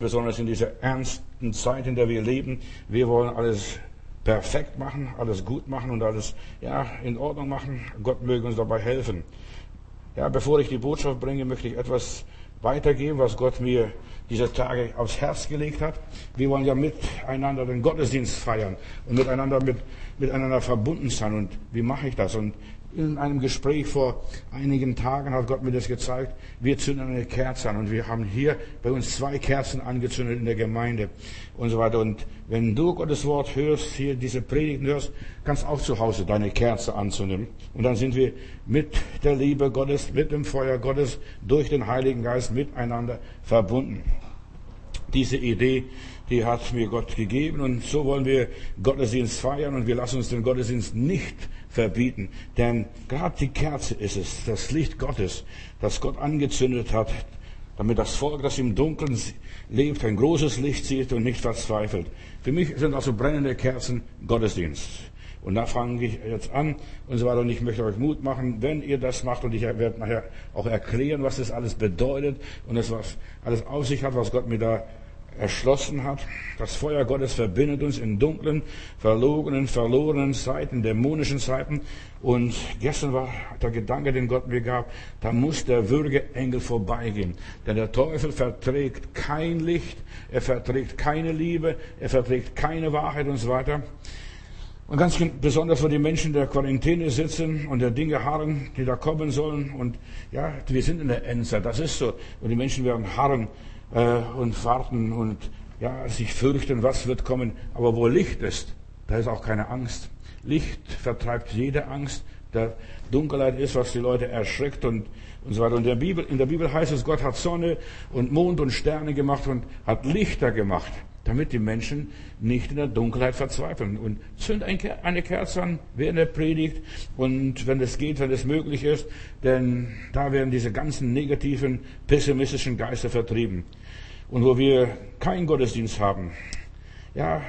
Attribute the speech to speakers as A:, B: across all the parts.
A: besonders in dieser ernsten Zeit, in der wir leben. Wir wollen alles perfekt machen, alles gut machen und alles ja, in Ordnung machen. Gott möge uns dabei helfen. Ja, bevor ich die Botschaft bringe, möchte ich etwas weitergeben, was Gott mir diese Tage aufs Herz gelegt hat. Wir wollen ja miteinander den Gottesdienst feiern und miteinander mit, miteinander verbunden sein. Und wie mache ich das? Und in einem Gespräch vor einigen Tagen hat Gott mir das gezeigt. Wir zünden eine Kerze an und wir haben hier bei uns zwei Kerzen angezündet in der Gemeinde und so weiter. Und wenn du Gottes Wort hörst, hier diese Predigten hörst, kannst auch zu Hause deine Kerze anzünden. Und dann sind wir mit der Liebe Gottes, mit dem Feuer Gottes, durch den Heiligen Geist miteinander verbunden. Diese Idee die hat mir Gott gegeben und so wollen wir Gottesdienst feiern und wir lassen uns den Gottesdienst nicht verbieten. Denn gerade die Kerze ist es, das Licht Gottes, das Gott angezündet hat, damit das Volk, das im Dunkeln lebt, ein großes Licht sieht und nicht verzweifelt. Für mich sind also brennende Kerzen Gottesdienst. Und da fange ich jetzt an und so weiter. Und ich möchte euch Mut machen, wenn ihr das macht. Und ich werde nachher auch erklären, was das alles bedeutet und das was alles auf sich hat, was Gott mir da erschlossen hat. Das Feuer Gottes verbindet uns in dunklen, verlogenen, verlorenen Zeiten, dämonischen Zeiten. Und gestern war der Gedanke, den Gott mir gab, da muss der Würgeengel vorbeigehen. Denn der Teufel verträgt kein Licht, er verträgt keine Liebe, er verträgt keine Wahrheit und so weiter. Und ganz besonders für die Menschen, die in der Quarantäne sitzen und der Dinge harren, die da kommen sollen. Und ja, wir sind in der Endzeit, das ist so. Und die Menschen werden harren äh, und warten und ja, sich fürchten, was wird kommen. Aber wo Licht ist, da ist auch keine Angst. Licht vertreibt jede Angst. Der Dunkelheit ist, was die Leute erschreckt und, und so weiter. Und der Bibel, in der Bibel heißt es, Gott hat Sonne und Mond und Sterne gemacht und hat Lichter gemacht, damit die Menschen nicht in der Dunkelheit verzweifeln. Und zünd eine Kerze an während der Predigt und wenn es geht, wenn es möglich ist, denn da werden diese ganzen negativen, pessimistischen Geister vertrieben und wo wir keinen Gottesdienst haben. Ja,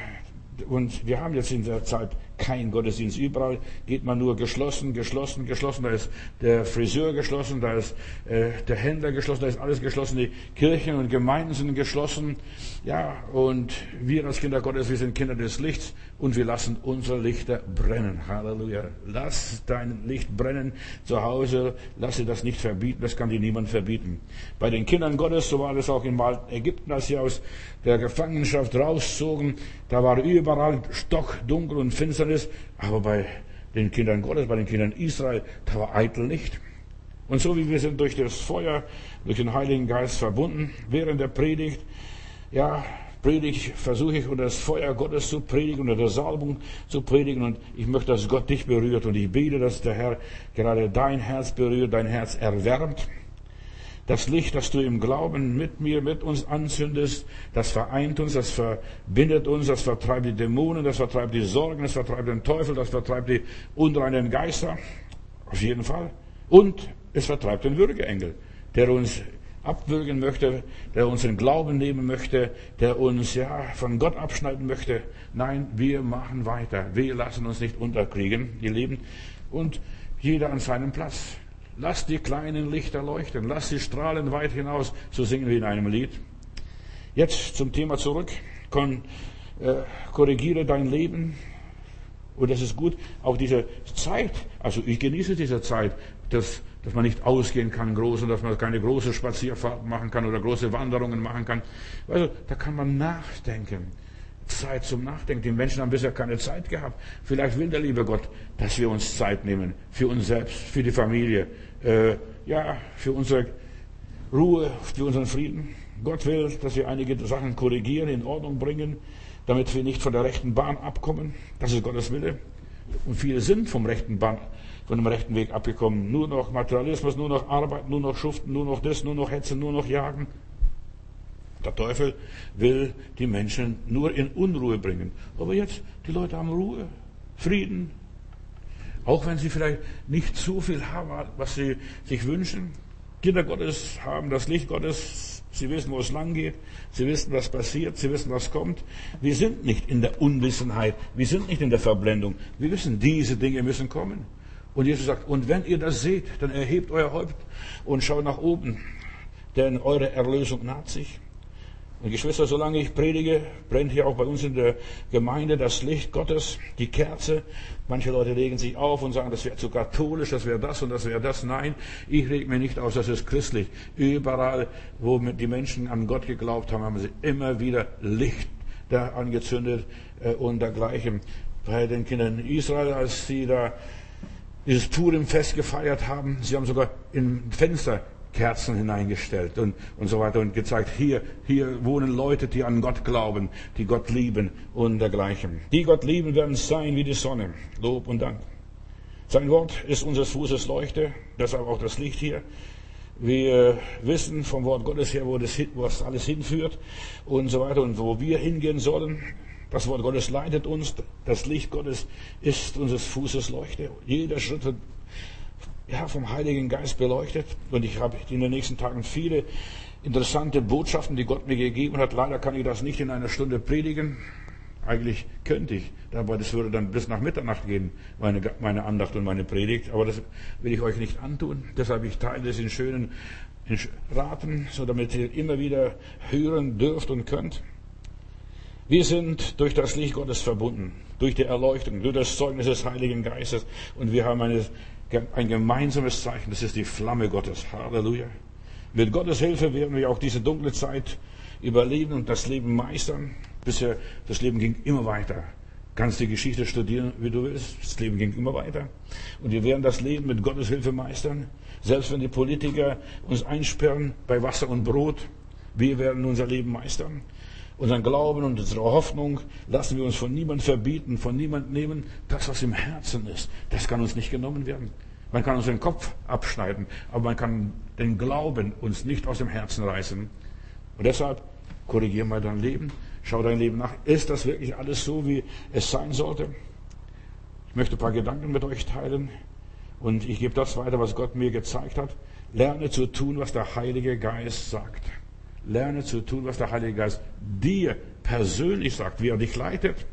A: und wir haben jetzt in der Zeit kein Gottesdienst. Überall geht man nur geschlossen, geschlossen, geschlossen. Da ist der Friseur geschlossen, da ist äh, der Händler geschlossen, da ist alles geschlossen. Die Kirchen und Gemeinden sind geschlossen. Ja, und wir als Kinder Gottes, wir sind Kinder des Lichts und wir lassen unsere Lichter brennen. Halleluja. Lass dein Licht brennen zu Hause. Lass dir das nicht verbieten. Das kann dir niemand verbieten. Bei den Kindern Gottes, so war das auch in Ägypten, als sie aus der Gefangenschaft rauszogen, da war überall stockdunkel und finster ist, aber bei den Kindern Gottes, bei den Kindern Israel, da war eitel Licht. Und so wie wir sind durch das Feuer, durch den Heiligen Geist verbunden, während der Predigt, ja, predige, versuche ich unter das Feuer Gottes zu predigen, unter der Salbung zu predigen und ich möchte, dass Gott dich berührt und ich bete, dass der Herr gerade dein Herz berührt, dein Herz erwärmt das Licht, das du im Glauben mit mir, mit uns anzündest, das vereint uns, das verbindet uns, das vertreibt die Dämonen, das vertreibt die Sorgen, das vertreibt den Teufel, das vertreibt die unreinen Geister. Auf jeden Fall. Und es vertreibt den Würgeengel, der uns abwürgen möchte, der uns den Glauben nehmen möchte, der uns ja von Gott abschneiden möchte. Nein, wir machen weiter. Wir lassen uns nicht unterkriegen, ihr Lieben. Und jeder an seinem Platz. Lass die kleinen Lichter leuchten, lass sie strahlen weit hinaus, so singen wir in einem Lied. Jetzt zum Thema zurück. Kon, äh, korrigiere dein Leben. Und das ist gut. Auch diese Zeit, also ich genieße diese Zeit, dass, dass man nicht ausgehen kann groß und dass man keine große Spazierfahrt machen kann oder große Wanderungen machen kann. Also da kann man nachdenken. Zeit zum Nachdenken. Die Menschen haben bisher keine Zeit gehabt. Vielleicht will der liebe Gott, dass wir uns Zeit nehmen. Für uns selbst, für die Familie, äh, ja, für unsere Ruhe, für unseren Frieden. Gott will, dass wir einige Sachen korrigieren, in Ordnung bringen, damit wir nicht von der rechten Bahn abkommen. Das ist Gottes Wille. Und viele sind vom rechten Bahn, von dem rechten Weg abgekommen. Nur noch Materialismus, nur noch Arbeit, nur noch Schuften, nur noch das, nur noch Hetzen, nur noch Jagen. Der Teufel will die Menschen nur in Unruhe bringen. Aber jetzt, die Leute haben Ruhe, Frieden, auch wenn sie vielleicht nicht so viel haben, was sie sich wünschen. Kinder Gottes haben das Licht Gottes. Sie wissen, wo es lang geht. Sie wissen, was passiert. Sie wissen, was kommt. Wir sind nicht in der Unwissenheit. Wir sind nicht in der Verblendung. Wir wissen, diese Dinge müssen kommen. Und Jesus sagt, und wenn ihr das seht, dann erhebt euer Haupt und schaut nach oben, denn eure Erlösung naht sich. Und Geschwister, solange ich predige, brennt hier auch bei uns in der Gemeinde das Licht Gottes, die Kerze. Manche Leute regen sich auf und sagen, das wäre zu katholisch, das wäre das und das wäre das. Nein, ich reg mir nicht aus, das ist christlich. Überall, wo die Menschen an Gott geglaubt haben, haben sie immer wieder Licht da angezündet äh, und dergleichen. Bei den Kindern Israel, als sie da dieses Purim-Fest gefeiert haben, sie haben sogar im Fenster Kerzen hineingestellt und, und so weiter und gezeigt, hier, hier wohnen Leute, die an Gott glauben, die Gott lieben und dergleichen. Die Gott lieben werden sein wie die Sonne. Lob und Dank. Sein Wort ist unseres Fußes Leuchte, deshalb auch das Licht hier. Wir wissen vom Wort Gottes her, wo das, wo das alles hinführt und so weiter und wo wir hingehen sollen. Das Wort Gottes leitet uns. Das Licht Gottes ist unseres Fußes Leuchte. Jeder Schritt ja, vom Heiligen Geist beleuchtet. Und ich habe in den nächsten Tagen viele interessante Botschaften, die Gott mir gegeben hat. Leider kann ich das nicht in einer Stunde predigen. Eigentlich könnte ich, aber das würde dann bis nach Mitternacht gehen, meine, meine Andacht und meine Predigt. Aber das will ich euch nicht antun. Deshalb ich teile es in schönen in Raten, so damit ihr immer wieder hören dürft und könnt. Wir sind durch das Licht Gottes verbunden, durch die Erleuchtung, durch das Zeugnis des Heiligen Geistes und wir haben eine ein gemeinsames Zeichen, das ist die Flamme Gottes. Halleluja. Mit Gottes Hilfe werden wir auch diese dunkle Zeit überleben und das Leben meistern. Bisher, das Leben ging immer weiter. Kannst die Geschichte studieren, wie du willst. Das Leben ging immer weiter. Und wir werden das Leben mit Gottes Hilfe meistern. Selbst wenn die Politiker uns einsperren bei Wasser und Brot, wir werden unser Leben meistern. Unseren Glauben und unsere Hoffnung lassen wir uns von niemand verbieten, von niemand nehmen. Das, was im Herzen ist, das kann uns nicht genommen werden. Man kann uns den Kopf abschneiden, aber man kann den Glauben uns nicht aus dem Herzen reißen. Und deshalb korrigier mal dein Leben, schau dein Leben nach. Ist das wirklich alles so, wie es sein sollte? Ich möchte ein paar Gedanken mit euch teilen und ich gebe das weiter, was Gott mir gezeigt hat. Lerne zu tun, was der Heilige Geist sagt. Lerne zu tun, was der Heilige Geist dir persönlich sagt, wie er dich leitet.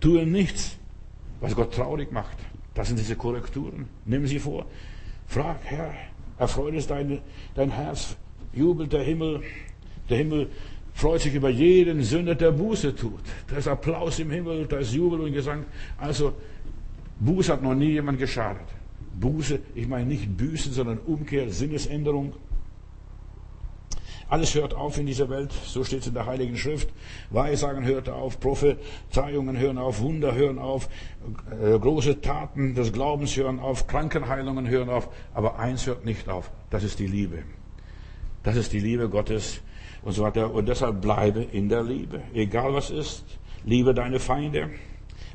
A: Tue nichts, was Gott traurig macht. Das sind diese Korrekturen. Nimm sie vor. Frag, Herr, erfreut es dein, dein Herz, jubelt der Himmel. Der Himmel freut sich über jeden Sünder, der Buße tut. Da ist Applaus im Himmel, da ist Jubel und Gesang. Also, Buße hat noch nie jemand geschadet. Buße, ich meine nicht Büßen, sondern Umkehr, Sinnesänderung. Alles hört auf in dieser Welt, so steht es in der Heiligen Schrift. Weissagen hört auf, Prophezeiungen hören auf, Wunder hören auf, äh, große Taten des Glaubens hören auf, Krankenheilungen hören auf, aber eins hört nicht auf, das ist die Liebe. Das ist die Liebe Gottes und so weiter. Und deshalb bleibe in der Liebe, egal was ist. Liebe deine Feinde,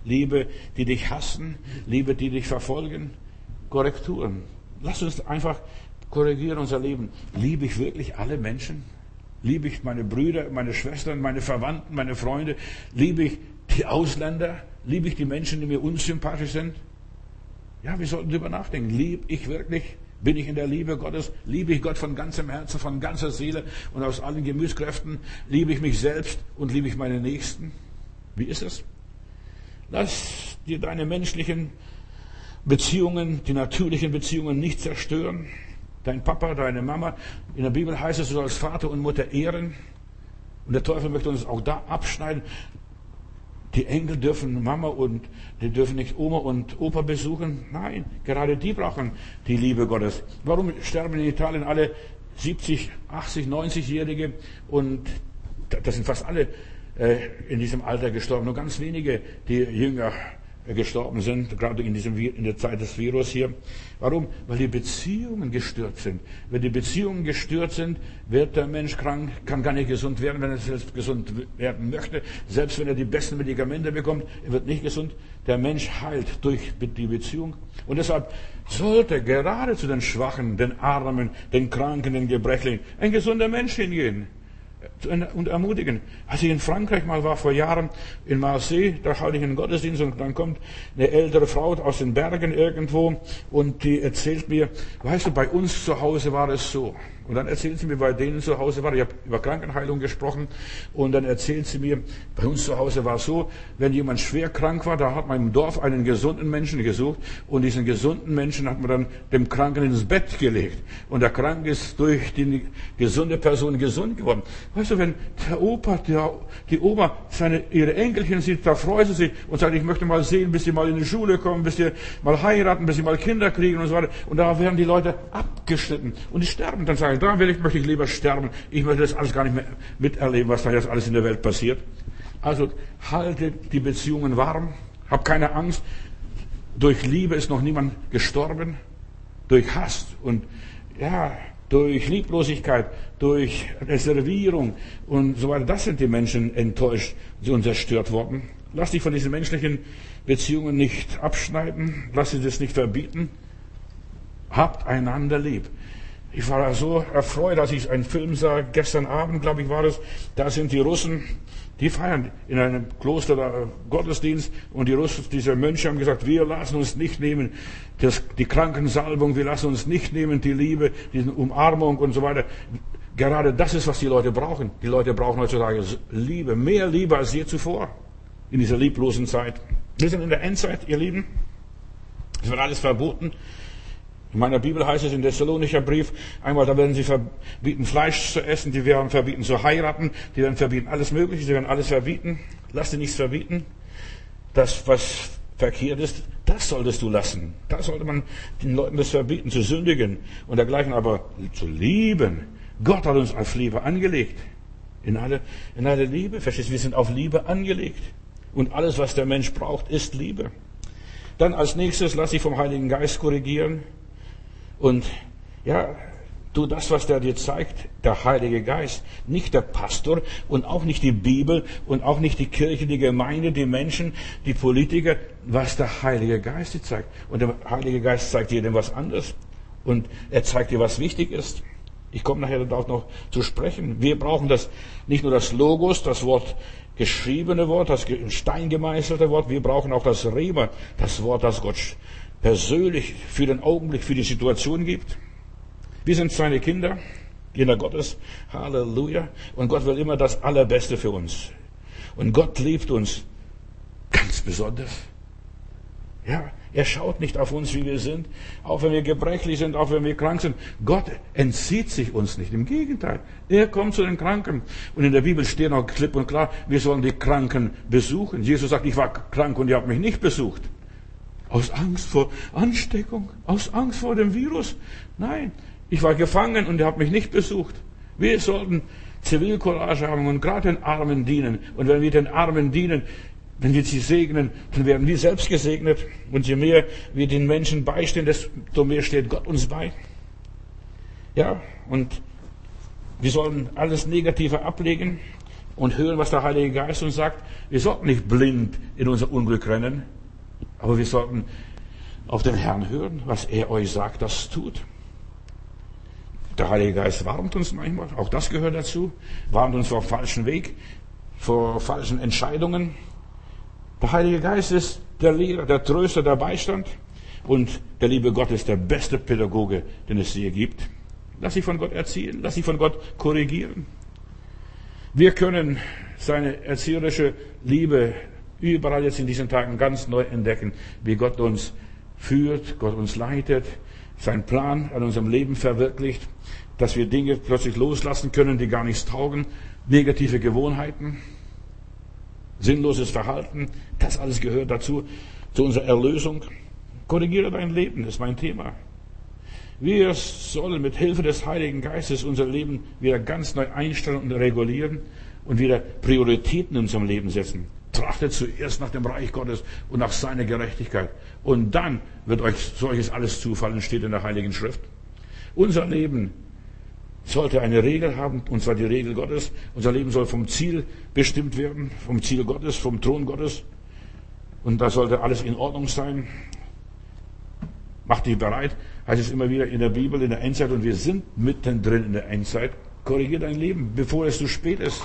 A: liebe die dich hassen, liebe die dich verfolgen. Korrekturen. Lass uns einfach korrigieren unser Leben. Liebe ich wirklich alle Menschen? Liebe ich meine Brüder, meine Schwestern, meine Verwandten, meine Freunde? Liebe ich die Ausländer? Liebe ich die Menschen, die mir unsympathisch sind? Ja, wir sollten darüber nachdenken. Liebe ich wirklich? Bin ich in der Liebe Gottes? Liebe ich Gott von ganzem Herzen, von ganzer Seele und aus allen Gemütskräften? Liebe ich mich selbst und liebe ich meine Nächsten? Wie ist es? Lass dir deine menschlichen Beziehungen, die natürlichen Beziehungen nicht zerstören. Dein Papa, deine Mama. In der Bibel heißt es, du sollst Vater und Mutter ehren. Und der Teufel möchte uns auch da abschneiden. Die Enkel dürfen Mama und die dürfen nicht Oma und Opa besuchen. Nein, gerade die brauchen die Liebe Gottes. Warum sterben in Italien alle 70, 80, 90-Jährige und das sind fast alle äh, in diesem Alter gestorben. Nur ganz wenige, die jünger gestorben sind, gerade in, diesem, in der Zeit des Virus hier. Warum? Weil die Beziehungen gestört sind. Wenn die Beziehungen gestört sind, wird der Mensch krank, kann gar nicht gesund werden, wenn er selbst gesund werden möchte. Selbst wenn er die besten Medikamente bekommt, er wird nicht gesund. Der Mensch heilt durch die Beziehung. Und deshalb sollte gerade zu den Schwachen, den Armen, den Kranken, den Gebrechlichen ein gesunder Mensch hingehen und ermutigen. Als ich in Frankreich mal war vor Jahren in Marseille, da halte ich einen Gottesdienst und dann kommt eine ältere Frau aus den Bergen irgendwo und die erzählt mir, weißt du, bei uns zu Hause war es so. Und dann erzählt sie mir, bei denen zu Hause war, ich habe über Krankenheilung gesprochen, und dann erzählt sie mir, bei uns zu Hause war es so, wenn jemand schwer krank war, da hat man im Dorf einen gesunden Menschen gesucht, und diesen gesunden Menschen hat man dann dem Kranken ins Bett gelegt. Und der Krank ist durch die gesunde Person gesund geworden. Weißt Weißt du, wenn der Opa, der, die Oma seine, ihre Enkelchen sieht, da freut sie sich und sagt, ich möchte mal sehen, bis sie mal in die Schule kommen, bis sie mal heiraten, bis sie mal Kinder kriegen und so weiter. Und da werden die Leute abgeschnitten und die sterben. Dann sagen, da will ich, möchte ich lieber sterben. Ich möchte das alles gar nicht mehr miterleben, was da jetzt alles in der Welt passiert. Also halte die Beziehungen warm, hab keine Angst. Durch Liebe ist noch niemand gestorben. Durch Hass und ja, durch Lieblosigkeit, durch Reservierung und so weiter. Das sind die Menschen enttäuscht und zerstört worden. Lass dich von diesen menschlichen Beziehungen nicht abschneiden. Lass sie das nicht verbieten. Habt einander lieb. Ich war so erfreut, als ich einen Film sah, gestern Abend, glaube ich, war das. Da sind die Russen die feiern in einem Kloster da Gottesdienst und die Russen, diese Mönche haben gesagt, wir lassen uns nicht nehmen, das, die Krankensalbung, wir lassen uns nicht nehmen, die Liebe, die Umarmung und so weiter. Gerade das ist, was die Leute brauchen. Die Leute brauchen heutzutage Liebe, mehr Liebe als je zuvor in dieser lieblosen Zeit. Wir sind in der Endzeit, ihr Lieben. Es wird alles verboten. In meiner Bibel heißt es in Thessalonicher Brief, einmal, da werden sie verbieten, Fleisch zu essen, die werden verbieten zu heiraten, die werden verbieten alles Mögliche, sie werden alles verbieten. Lass dir nichts verbieten. Das, was verkehrt ist, das solltest du lassen. Da sollte man den Leuten das verbieten, zu sündigen und dergleichen, aber zu lieben. Gott hat uns auf Liebe angelegt. In alle, in alle Liebe, verstehst du, wir sind auf Liebe angelegt. Und alles, was der Mensch braucht, ist Liebe. Dann als nächstes lass dich vom Heiligen Geist korrigieren. Und ja, du das, was der dir zeigt, der Heilige Geist, nicht der Pastor und auch nicht die Bibel und auch nicht die Kirche, die Gemeinde, die Menschen, die Politiker, was der Heilige Geist dir zeigt. Und der Heilige Geist zeigt jedem was anderes. Und er zeigt dir, was wichtig ist. Ich komme nachher darauf noch zu sprechen. Wir brauchen das, nicht nur das Logos, das Wort, geschriebene Wort, das Stein gemeißelte Wort. Wir brauchen auch das Rema, das Wort, das Gott persönlich für den Augenblick, für die Situation gibt. Wir sind seine Kinder, Kinder Gottes. Halleluja. Und Gott will immer das Allerbeste für uns. Und Gott liebt uns ganz besonders. Ja, er schaut nicht auf uns, wie wir sind, auch wenn wir gebrechlich sind, auch wenn wir krank sind. Gott entzieht sich uns nicht. Im Gegenteil, er kommt zu den Kranken. Und in der Bibel steht noch klipp und klar, wir sollen die Kranken besuchen. Jesus sagt, ich war krank und ihr habt mich nicht besucht. Aus Angst vor Ansteckung, aus Angst vor dem Virus. Nein, ich war gefangen und ihr habt mich nicht besucht. Wir sollten Zivilcourage haben und gerade den Armen dienen. Und wenn wir den Armen dienen, wenn wir sie segnen, dann werden wir selbst gesegnet. Und je mehr wir den Menschen beistehen, desto mehr steht Gott uns bei. Ja, und wir sollen alles Negative ablegen und hören, was der Heilige Geist uns sagt. Wir sollten nicht blind in unser Unglück rennen. Aber wir sollten auf den Herrn hören, was er euch sagt, das tut. Der Heilige Geist warnt uns manchmal, auch das gehört dazu, warnt uns vor falschen Weg, vor falschen Entscheidungen. Der Heilige Geist ist der Lehrer, der Tröster, der Beistand und der liebe Gott ist der beste Pädagoge, den es je gibt. Lass dich von Gott erziehen, lass dich von Gott korrigieren. Wir können seine erzieherische Liebe überall jetzt in diesen Tagen ganz neu entdecken, wie Gott uns führt, Gott uns leitet, seinen Plan an unserem Leben verwirklicht, dass wir Dinge plötzlich loslassen können, die gar nichts taugen, negative Gewohnheiten, sinnloses Verhalten, das alles gehört dazu, zu unserer Erlösung. Korrigiere dein Leben, ist mein Thema. Wir sollen mit Hilfe des Heiligen Geistes unser Leben wieder ganz neu einstellen und regulieren und wieder Prioritäten in unserem Leben setzen. Trachtet zuerst nach dem Reich Gottes und nach seiner Gerechtigkeit. Und dann wird euch solches alles zufallen, steht in der Heiligen Schrift. Unser Leben sollte eine Regel haben, und zwar die Regel Gottes. Unser Leben soll vom Ziel bestimmt werden, vom Ziel Gottes, vom Thron Gottes. Und da sollte alles in Ordnung sein. Mach dich bereit, heißt es immer wieder in der Bibel, in der Endzeit, und wir sind mittendrin in der Endzeit. Korrigier dein Leben, bevor es zu spät ist.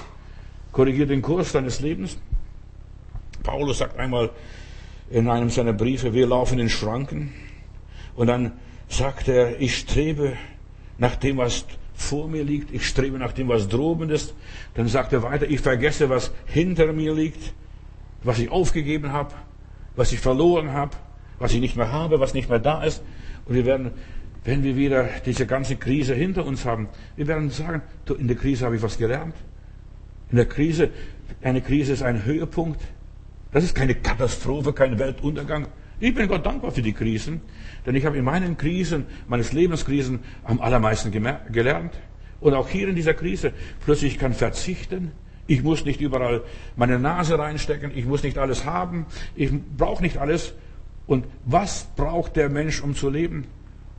A: Korrigier den Kurs deines Lebens. Paulus sagt einmal in einem seiner Briefe, wir laufen in Schranken. Und dann sagt er, ich strebe nach dem, was vor mir liegt. Ich strebe nach dem, was droben ist. Dann sagt er weiter, ich vergesse, was hinter mir liegt, was ich aufgegeben habe, was ich verloren habe, was ich nicht mehr habe, was nicht mehr da ist. Und wir werden, wenn wir wieder diese ganze Krise hinter uns haben, wir werden sagen, in der Krise habe ich was gelernt. In der Krise, eine Krise ist ein Höhepunkt. Das ist keine Katastrophe, kein Weltuntergang. Ich bin Gott dankbar für die Krisen, denn ich habe in meinen Krisen, meines Lebenskrisen am allermeisten gelernt. Und auch hier in dieser Krise, plötzlich kann verzichten. Ich muss nicht überall meine Nase reinstecken. Ich muss nicht alles haben. Ich brauche nicht alles. Und was braucht der Mensch, um zu leben?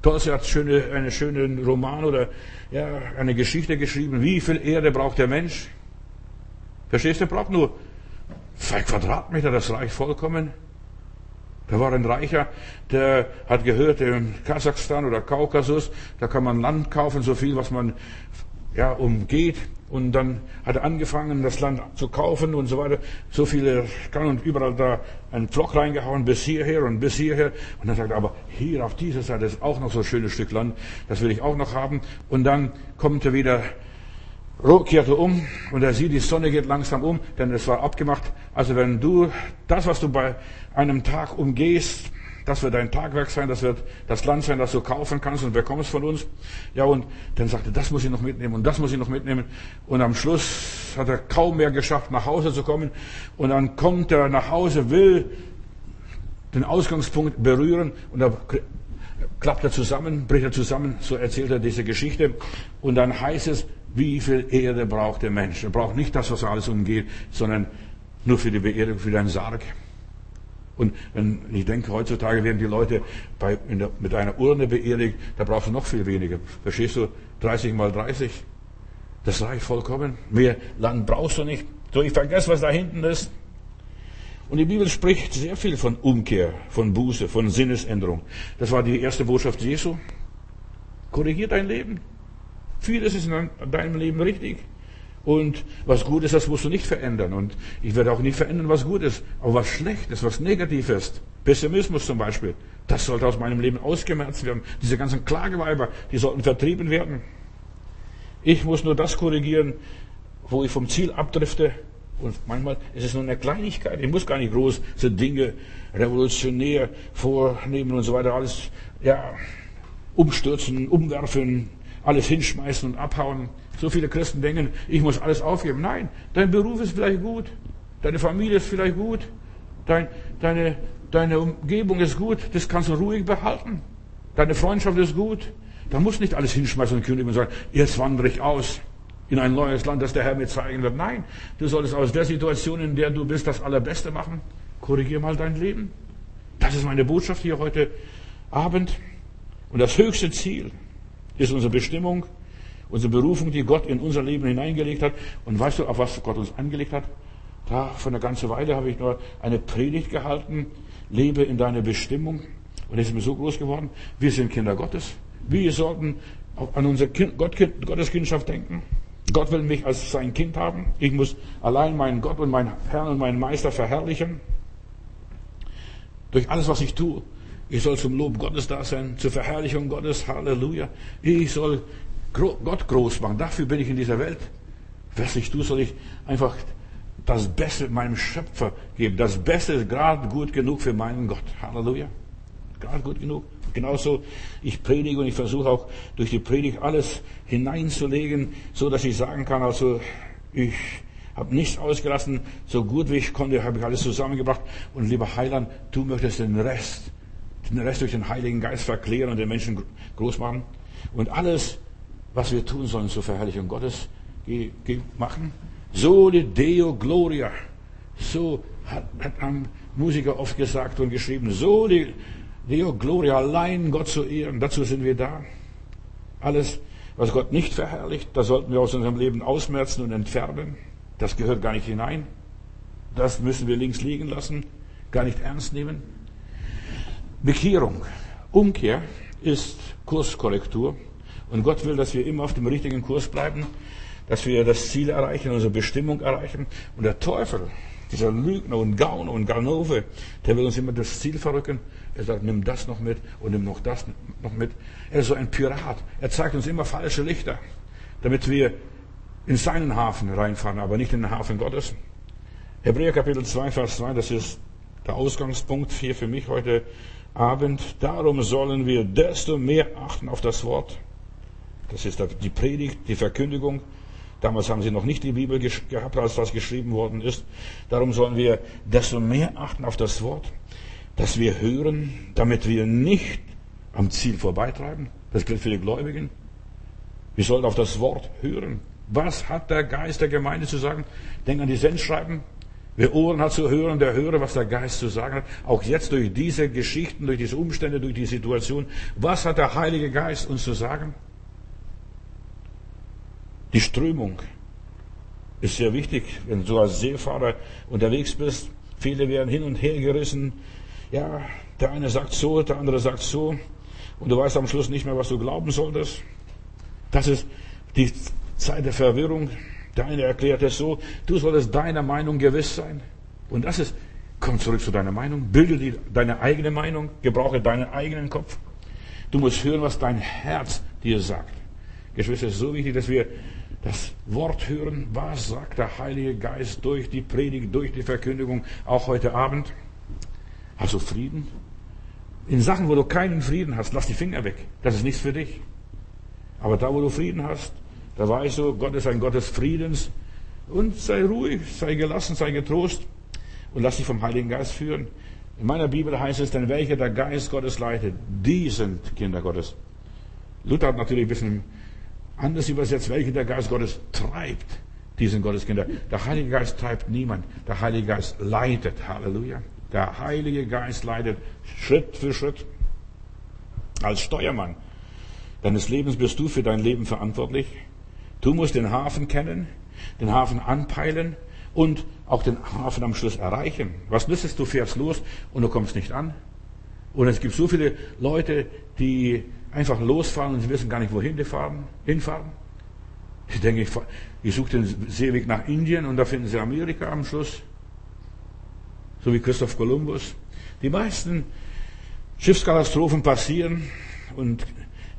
A: Tolstoy hat schöne, einen schönen Roman oder ja, eine Geschichte geschrieben. Wie viel Erde braucht der Mensch? Verstehst du? Er braucht nur zwei Quadratmeter, das reicht vollkommen. Da war ein Reicher, der hat gehört, in Kasachstan oder Kaukasus, da kann man Land kaufen, so viel, was man ja, umgeht. Und dann hat er angefangen, das Land zu kaufen und so weiter. So viele kann und überall da einen Pflock reingehauen, bis hierher und bis hierher. Und dann sagt er, aber hier auf dieser Seite ist auch noch so ein schönes Stück Land, das will ich auch noch haben. Und dann kommt er wieder kehrte um und er sieht, die Sonne geht langsam um, denn es war abgemacht. Also wenn du das, was du bei einem Tag umgehst, das wird dein Tagwerk sein, das wird das Land sein, das du kaufen kannst und bekommst von uns. Ja, und dann sagte, das muss ich noch mitnehmen und das muss ich noch mitnehmen. Und am Schluss hat er kaum mehr geschafft, nach Hause zu kommen. Und dann kommt er nach Hause, will den Ausgangspunkt berühren und da klappt er zusammen, bricht er zusammen, so erzählt er diese Geschichte. Und dann heißt es, wie viel Erde braucht der Mensch? Er braucht nicht das, was alles umgeht, sondern nur für die Beerdigung, für deinen Sarg. Und wenn ich denke, heutzutage werden die Leute bei, der, mit einer Urne beerdigt, da brauchst du noch viel weniger. Verstehst du? 30 mal 30. Das reicht vollkommen. Mehr Land brauchst du nicht. So, ich vergesse, was da hinten ist. Und die Bibel spricht sehr viel von Umkehr, von Buße, von Sinnesänderung. Das war die erste Botschaft Jesu. Korrigier dein Leben. Vieles ist in deinem Leben richtig. Und was gut ist, das musst du nicht verändern. Und ich werde auch nicht verändern, was gut ist. Aber was schlecht ist, was negativ ist, Pessimismus zum Beispiel, das sollte aus meinem Leben ausgemerzt werden. Diese ganzen Klageweiber, die sollten vertrieben werden. Ich muss nur das korrigieren, wo ich vom Ziel abdrifte. Und manchmal ist es nur eine Kleinigkeit. Ich muss gar nicht große Dinge revolutionär vornehmen und so weiter. Alles, ja, umstürzen, umwerfen, alles hinschmeißen und abhauen. So viele Christen denken, ich muss alles aufgeben. Nein, dein Beruf ist vielleicht gut, deine Familie ist vielleicht gut, dein, deine, deine Umgebung ist gut, das kannst du ruhig behalten. Deine Freundschaft ist gut. Da muss nicht alles hinschmeißen und kündigen und sagen, jetzt wandere ich aus in ein neues Land, das der Herr mir zeigen wird. Nein, du solltest aus der Situation, in der du bist, das Allerbeste machen. Korrigier mal dein Leben. Das ist meine Botschaft hier heute Abend. Und das höchste Ziel ist unsere Bestimmung, unsere Berufung, die Gott in unser Leben hineingelegt hat. Und weißt du, auf was Gott uns angelegt hat? Da, vor einer ganzen Weile habe ich nur eine Predigt gehalten, lebe in deiner Bestimmung. Und es ist mir so groß geworden. Wir sind Kinder Gottes. Wir sollten an unsere kind, Gott, Gotteskindschaft denken. Gott will mich als sein Kind haben. Ich muss allein meinen Gott und meinen Herrn und meinen Meister verherrlichen. Durch alles, was ich tue. Ich soll zum Lob Gottes da sein, zur Verherrlichung Gottes. Halleluja. Ich soll Gott groß machen. Dafür bin ich in dieser Welt. Was ich tue, soll ich einfach das Beste meinem Schöpfer geben. Das Beste ist gerade gut genug für meinen Gott. Halleluja. Gerade gut genug. Genauso, ich predige und ich versuche auch durch die Predigt alles hineinzulegen, so dass ich sagen kann, also ich habe nichts ausgelassen, so gut wie ich konnte, habe ich alles zusammengebracht. Und lieber Heiland, du möchtest den Rest den Rest durch den Heiligen Geist verklären und den Menschen groß machen. Und alles, was wir tun sollen zur Verherrlichung Gottes machen. Soli Deo Gloria. So hat, hat ein Musiker oft gesagt und geschrieben. Soli Deo Gloria. Allein Gott zu ehren. Dazu sind wir da. Alles, was Gott nicht verherrlicht, das sollten wir aus unserem Leben ausmerzen und entfernen. Das gehört gar nicht hinein. Das müssen wir links liegen lassen, gar nicht ernst nehmen. Bekehrung, Umkehr ist Kurskorrektur. Und Gott will, dass wir immer auf dem richtigen Kurs bleiben, dass wir das Ziel erreichen, unsere Bestimmung erreichen. Und der Teufel, dieser Lügner und Gauner und Ganove, der will uns immer das Ziel verrücken. Er sagt, nimm das noch mit und nimm noch das noch mit. Er ist so ein Pirat. Er zeigt uns immer falsche Lichter, damit wir in seinen Hafen reinfahren, aber nicht in den Hafen Gottes. Hebräer Kapitel 2, Vers 2, das ist der Ausgangspunkt hier für mich heute Abend. Darum sollen wir desto mehr achten auf das Wort. Das ist die Predigt, die Verkündigung. Damals haben sie noch nicht die Bibel gehabt, als das geschrieben worden ist. Darum sollen wir desto mehr achten auf das Wort, dass wir hören, damit wir nicht am Ziel vorbeitreiben. Das gilt für die Gläubigen. Wir sollen auf das Wort hören. Was hat der Geist der Gemeinde zu sagen? Denk an die Sendschreiben. Wer Ohren hat zu hören, der höre, was der Geist zu sagen hat. Auch jetzt durch diese Geschichten, durch diese Umstände, durch die Situation. Was hat der Heilige Geist uns zu sagen? Die Strömung ist sehr wichtig, wenn du als Seefahrer unterwegs bist. Viele werden hin und her gerissen. Ja, der eine sagt so, der andere sagt so. Und du weißt am Schluss nicht mehr, was du glauben solltest. Das ist die Zeit der Verwirrung. Der eine erklärt es so, du solltest deiner Meinung gewiss sein. Und das ist, komm zurück zu deiner Meinung, bilde die, deine eigene Meinung, gebrauche deinen eigenen Kopf. Du musst hören, was dein Herz dir sagt. Geschwister, es ist so wichtig, dass wir das Wort hören. Was sagt der Heilige Geist durch die Predigt, durch die Verkündigung, auch heute Abend? Du Frieden? In Sachen, wo du keinen Frieden hast, lass die Finger weg. Das ist nichts für dich. Aber da, wo du Frieden hast, da weißt du, Gott ist ein Gott des Friedens. Und sei ruhig, sei gelassen, sei getrost und lass dich vom Heiligen Geist führen. In meiner Bibel heißt es, denn welche der Geist Gottes leitet, die sind Kinder Gottes. Luther hat natürlich ein bisschen anders übersetzt, welche der Geist Gottes treibt, die sind Gottes Kinder. Der Heilige Geist treibt niemand. Der Heilige Geist leitet. Halleluja. Der Heilige Geist leitet Schritt für Schritt. Als Steuermann deines Lebens bist du für dein Leben verantwortlich. Du musst den Hafen kennen, den Hafen anpeilen und auch den Hafen am Schluss erreichen. Was nützt es, du fährst los und du kommst nicht an? Und es gibt so viele Leute, die einfach losfahren und sie wissen gar nicht, wohin die fahren, hinfahren. Ich denke, ich, ich suche den Seeweg nach Indien und da finden sie Amerika am Schluss. So wie Christoph Kolumbus. Die meisten Schiffskatastrophen passieren und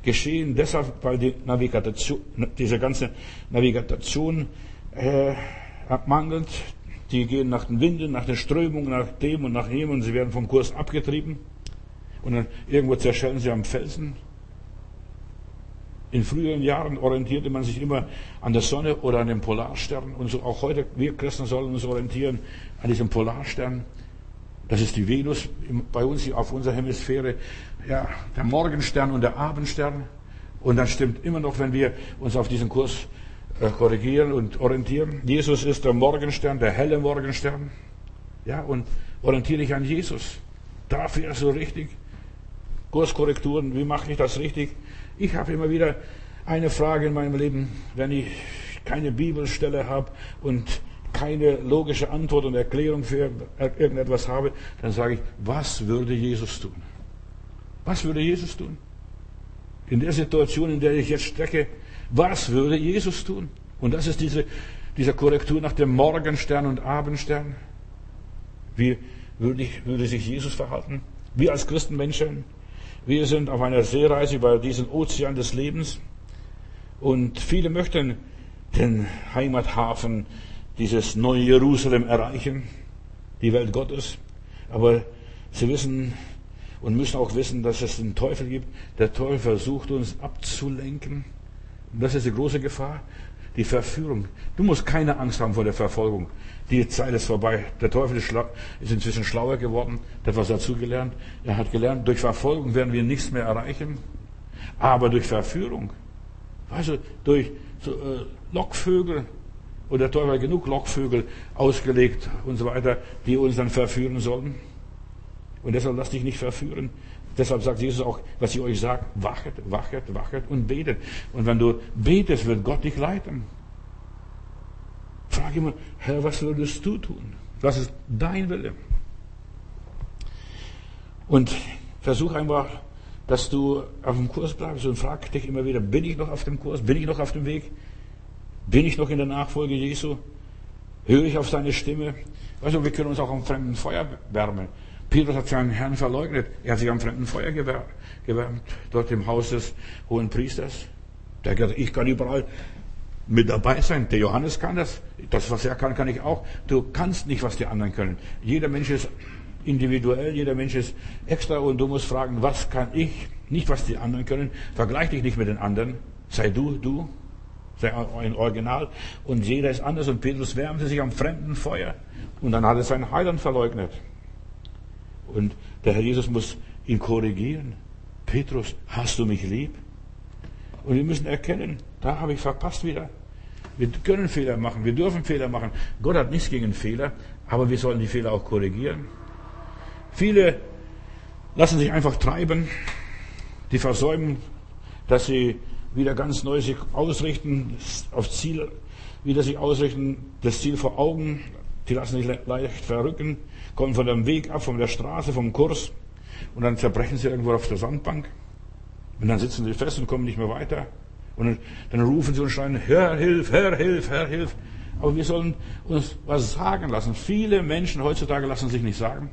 A: geschehen deshalb, weil die Navigation, diese ganze Navigation äh, mangelt. Die gehen nach den Winden, nach den Strömungen, nach dem und nach dem und sie werden vom Kurs abgetrieben. Und dann irgendwo zerschellen sie am Felsen. In früheren Jahren orientierte man sich immer an der Sonne oder an den Polarstern. Und so auch heute, wir Christen sollen uns orientieren an diesem Polarstern. Das ist die Venus bei uns hier auf unserer Hemisphäre. Ja, der Morgenstern und der Abendstern. Und dann stimmt immer noch, wenn wir uns auf diesen Kurs äh, korrigieren und orientieren. Jesus ist der Morgenstern, der helle Morgenstern. Ja, und orientiere dich an Jesus. Dafür so richtig. Kurskorrekturen, wie mache ich das richtig? Ich habe immer wieder eine Frage in meinem Leben, wenn ich keine Bibelstelle habe und keine logische Antwort und Erklärung für irgendetwas habe, dann sage ich, was würde Jesus tun? Was würde Jesus tun? In der Situation, in der ich jetzt stecke, was würde Jesus tun? Und das ist diese, diese Korrektur nach dem Morgenstern und Abendstern. Wie würde, ich, würde sich Jesus verhalten? Wir als Christenmenschen, wir sind auf einer Seereise über diesen Ozean des Lebens und viele möchten den Heimathafen dieses neue Jerusalem erreichen, die Welt Gottes. Aber sie wissen und müssen auch wissen, dass es den Teufel gibt. Der Teufel versucht uns abzulenken. Und das ist die große Gefahr. Die Verführung. Du musst keine Angst haben vor der Verfolgung. Die Zeit ist vorbei. Der Teufel ist, inzwischen schlauer geworden. Der hat was dazugelernt. Er hat gelernt, durch Verfolgung werden wir nichts mehr erreichen. Aber durch Verführung. Weißt du, durch so, äh, Lockvögel, und der Teufel hat genug Lockvögel ausgelegt und so weiter, die uns dann verführen sollen. Und deshalb lass dich nicht verführen. Deshalb sagt Jesus auch, was ich euch sage, wachet, wachet, wachet und betet. Und wenn du betest, wird Gott dich leiten. Frag immer, Herr, was würdest du tun? Was ist dein Wille? Und versuch einfach, dass du auf dem Kurs bleibst und frag dich immer wieder, bin ich noch auf dem Kurs? Bin ich noch auf dem Weg? Bin ich noch in der Nachfolge Jesu? Höre ich auf seine Stimme? Du, wir können uns auch am fremden Feuer wärmen. Petrus hat seinen Herrn verleugnet. Er hat sich am fremden Feuer gewärmt, dort im Haus des hohen Priesters. Der hat gesagt, ich kann überall mit dabei sein. Der Johannes kann das. Das, was er kann, kann ich auch. Du kannst nicht, was die anderen können. Jeder Mensch ist individuell, jeder Mensch ist extra und du musst fragen, was kann ich? Nicht, was die anderen können. Vergleich dich nicht mit den anderen. Sei du, du. ein Original. Und jeder ist anders. Und Petrus wärmte sich am fremden Feuer. Und dann hat er seinen Heiland verleugnet. Und der Herr Jesus muss ihn korrigieren. Petrus, hast du mich lieb? Und wir müssen erkennen, da habe ich verpasst wieder. Wir können Fehler machen, wir dürfen Fehler machen. Gott hat nichts gegen Fehler, aber wir sollen die Fehler auch korrigieren. Viele lassen sich einfach treiben, die versäumen, dass sie wieder ganz neu sich ausrichten, auf Ziel, wieder sich ausrichten, das Ziel vor Augen, die lassen sich leicht verrücken, kommen von dem Weg ab, von der Straße, vom Kurs und dann zerbrechen sie irgendwo auf der Sandbank und dann sitzen sie fest und kommen nicht mehr weiter und dann, rufen sie und schreien, Herr, hilf, Herr, hilf, Herr, hilf. Aber wir sollen uns was sagen lassen. Viele Menschen heutzutage lassen sich nicht sagen.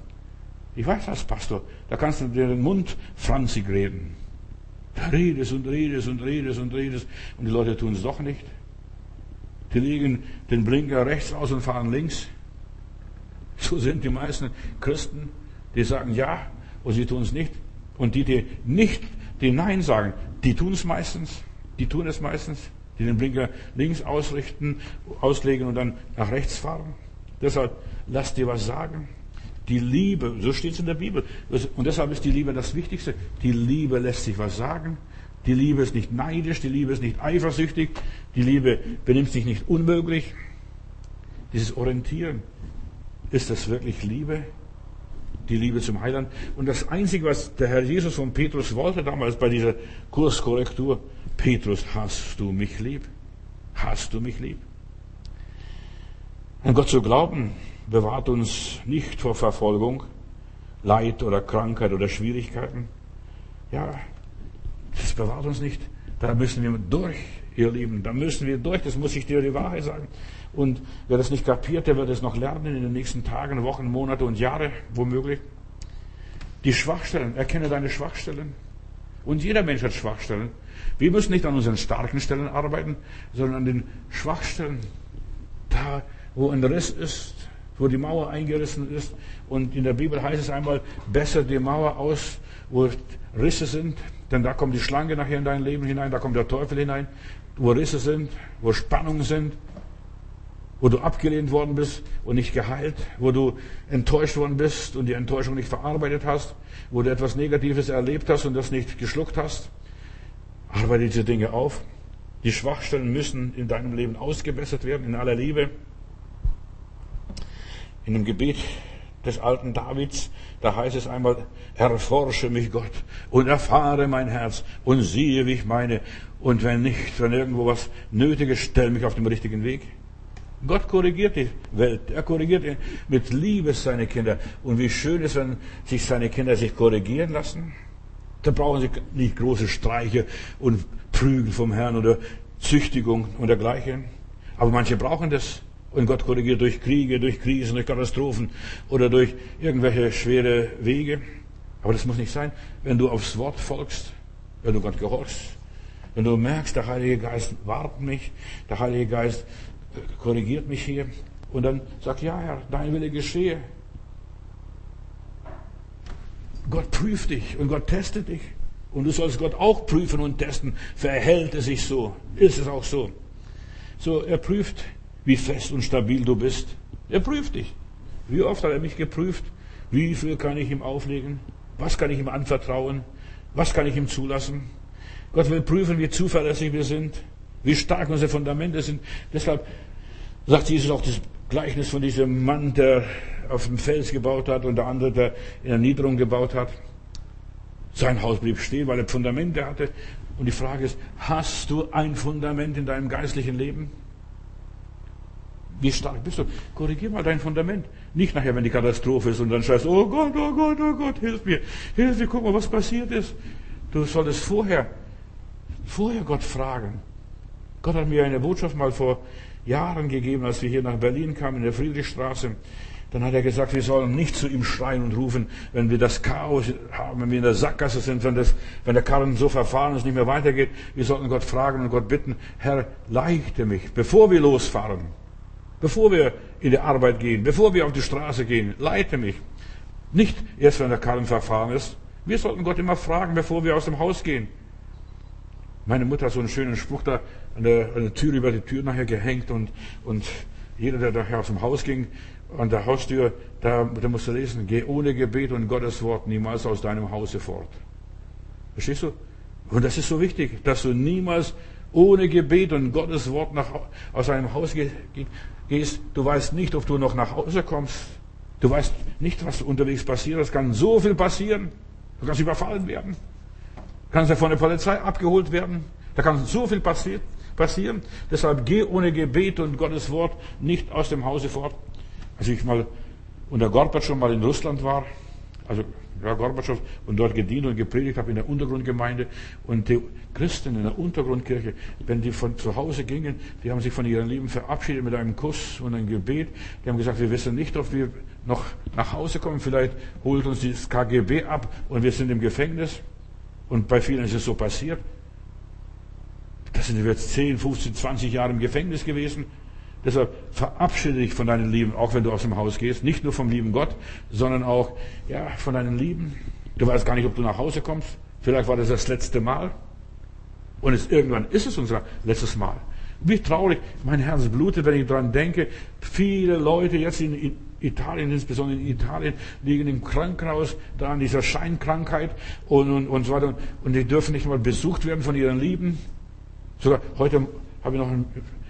A: Ich weiß was, Pastor. Da kannst du dir den Mund franzig reden. Da redest und redest und redest und redest. Und die Leute tun es doch nicht. Die legen den Blinker rechts aus und fahren links. So sind die meisten Christen, die sagen ja und sie tun es nicht. Und die, die nicht, die Nein sagen, die tun es meistens. Die tun es meistens, die den Blinker links ausrichten, auslegen und dann nach rechts fahren. Deshalb lass dir was sagen. Die Liebe, so steht es in der Bibel. Und deshalb ist die Liebe das Wichtigste. Die Liebe lässt sich was sagen. Die Liebe ist nicht neidisch, die Liebe ist nicht eifersüchtig, die Liebe benimmt sich nicht unmöglich. Dieses Orientieren, ist das wirklich Liebe? Die Liebe zum Heiland. Und das Einzige, was der Herr Jesus von Petrus wollte damals bei dieser Kurskorrektur, Petrus, hast du mich lieb? Hast du mich lieb? An Gott zu glauben, bewahrt uns nicht vor Verfolgung, Leid oder Krankheit oder Schwierigkeiten. Ja, das bewahrt uns nicht. Da müssen wir durch, ihr Lieben. Da müssen wir durch. Das muss ich dir die Wahrheit sagen. Und wer das nicht kapiert, der wird es noch lernen in den nächsten Tagen, Wochen, Monate und Jahre, womöglich. Die Schwachstellen, erkenne deine Schwachstellen. Und jeder Mensch hat Schwachstellen. Wir müssen nicht an unseren starken Stellen arbeiten, sondern an den Schwachstellen. Da, wo ein Riss ist, wo die Mauer eingerissen ist. Und in der Bibel heißt es einmal, besser die Mauer aus, wo Risse sind, denn da kommt die Schlange nachher in dein Leben hinein, da kommt der Teufel hinein, wo Risse sind, wo Spannungen sind, wo du abgelehnt worden bist und nicht geheilt, wo du enttäuscht worden bist und die Enttäuschung nicht verarbeitet hast, wo du etwas Negatives erlebt hast und das nicht geschluckt hast. Arbeite diese Dinge auf. Die Schwachstellen müssen in deinem Leben ausgebessert werden, in aller Liebe. In dem Gebet des alten Davids, da heißt es einmal, erforsche mich Gott und erfahre mein Herz und siehe, wie ich meine. Und wenn nicht, wenn irgendwo was Nötiges, stell mich auf den richtigen Weg. Gott korrigiert die Welt. Er korrigiert mit Liebe seine Kinder. Und wie schön ist, wenn sich seine Kinder sich korrigieren lassen. Da brauchen sie nicht große Streiche und Prügel vom Herrn oder Züchtigung und dergleichen. Aber manche brauchen das. Und Gott korrigiert durch Kriege, durch Krisen, durch Katastrophen oder durch irgendwelche schwere Wege. Aber das muss nicht sein. Wenn du aufs Wort folgst, wenn du Gott gehorchst, wenn du merkst, der Heilige Geist wartet mich, der Heilige Geist korrigiert mich hier und dann sagt, ja Herr, dein Wille geschehe. Gott prüft dich und Gott testet dich. Und du sollst Gott auch prüfen und testen. Verhält es sich so? Ist es auch so? So, er prüft, wie fest und stabil du bist. Er prüft dich. Wie oft hat er mich geprüft? Wie viel kann ich ihm auflegen? Was kann ich ihm anvertrauen? Was kann ich ihm zulassen? Gott will prüfen, wie zuverlässig wir sind, wie stark unsere Fundamente sind. Deshalb sagt Jesus auch das Gleichnis von diesem Mann, der auf dem Fels gebaut hat und der andere, der in der Niederung gebaut hat. Sein Haus blieb stehen, weil er Fundamente hatte. Und die Frage ist, hast du ein Fundament in deinem geistlichen Leben? Wie stark bist du? Korrigier mal dein Fundament. Nicht nachher, wenn die Katastrophe ist und dann schreist, oh Gott, oh Gott, oh Gott, hilf mir, hilf mir, guck mal, was passiert ist. Du solltest vorher, vorher Gott fragen. Gott hat mir eine Botschaft mal vor Jahren gegeben, als wir hier nach Berlin kamen, in der Friedrichstraße. Dann hat er gesagt, wir sollen nicht zu ihm schreien und rufen, wenn wir das Chaos haben, wenn wir in der Sackgasse sind, wenn, das, wenn der Karren so verfahren ist, nicht mehr weitergeht. Wir sollten Gott fragen und Gott bitten, Herr, leichte mich, bevor wir losfahren, bevor wir in die Arbeit gehen, bevor wir auf die Straße gehen, leite mich. Nicht erst, wenn der Karren verfahren ist. Wir sollten Gott immer fragen, bevor wir aus dem Haus gehen. Meine Mutter hat so einen schönen Spruch da an der, an der Tür über die Tür nachher gehängt und, und jeder, der nachher aus dem Haus ging, an der Haustür, da, da musste lesen, geh ohne Gebet und Gottes Wort niemals aus deinem Hause fort. Verstehst du? Und das ist so wichtig, dass du niemals ohne Gebet und Gottes Wort nach, aus deinem Haus gehst. Du weißt nicht, ob du noch nach Hause kommst. Du weißt nicht, was unterwegs passiert. Es kann so viel passieren. Du kannst überfallen werden. Du kannst ja von der Polizei abgeholt werden. Da kann so viel passieren passieren. Deshalb geh ohne Gebet und Gottes Wort nicht aus dem Hause fort. Als ich mal unter Gorbatschow mal in Russland war, also ja, Gorbatschow und dort gedient und gepredigt habe in der Untergrundgemeinde und die Christen in der Untergrundkirche, wenn die von zu Hause gingen, die haben sich von ihren Lieben verabschiedet mit einem Kuss und einem Gebet. Die haben gesagt, wir wissen nicht, ob wir noch nach Hause kommen. Vielleicht holt uns das KGB ab und wir sind im Gefängnis. Und bei vielen ist es so passiert. Das sind jetzt 10, 15, 20 Jahre im Gefängnis gewesen. Deshalb verabschiede dich von deinen Lieben, auch wenn du aus dem Haus gehst. Nicht nur vom lieben Gott, sondern auch ja, von deinen Lieben. Du weißt gar nicht, ob du nach Hause kommst. Vielleicht war das das letzte Mal. Und es, irgendwann ist es unser letztes Mal. Wie traurig, mein Herz blutet, wenn ich daran denke. Viele Leute jetzt in Italien, insbesondere in Italien, liegen im Krankenhaus, da an dieser Scheinkrankheit und, und, und so weiter. Und die dürfen nicht mal besucht werden von ihren Lieben. Sogar heute habe ich noch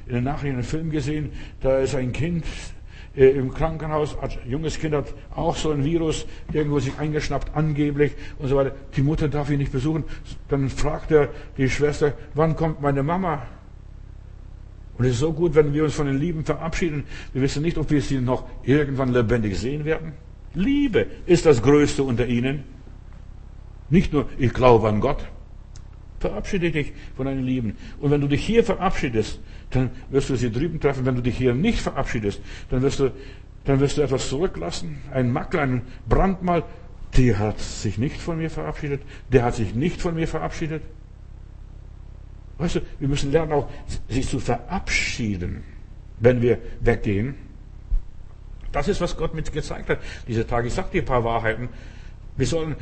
A: in den Nachrichten einen Film gesehen, da ist ein Kind äh, im Krankenhaus, ein junges Kind hat auch so ein Virus irgendwo sich eingeschnappt, angeblich und so weiter. Die Mutter darf ihn nicht besuchen. Dann fragt er die Schwester, wann kommt meine Mama? Und es ist so gut, wenn wir uns von den Lieben verabschieden. Wir wissen nicht, ob wir sie noch irgendwann lebendig sehen werden. Liebe ist das Größte unter ihnen. Nicht nur, ich glaube an Gott. Verabschiede dich von deinen Lieben. Und wenn du dich hier verabschiedest, dann wirst du sie drüben treffen. Wenn du dich hier nicht verabschiedest, dann wirst du, dann wirst du etwas zurücklassen. Ein Mackel, ein Brandmal. Der hat sich nicht von mir verabschiedet. Der hat sich nicht von mir verabschiedet. Weißt du, wir müssen lernen auch, sich zu verabschieden, wenn wir weggehen. Das ist, was Gott mit gezeigt hat, diese Tage. Ich sag dir ein paar Wahrheiten. Wir sollen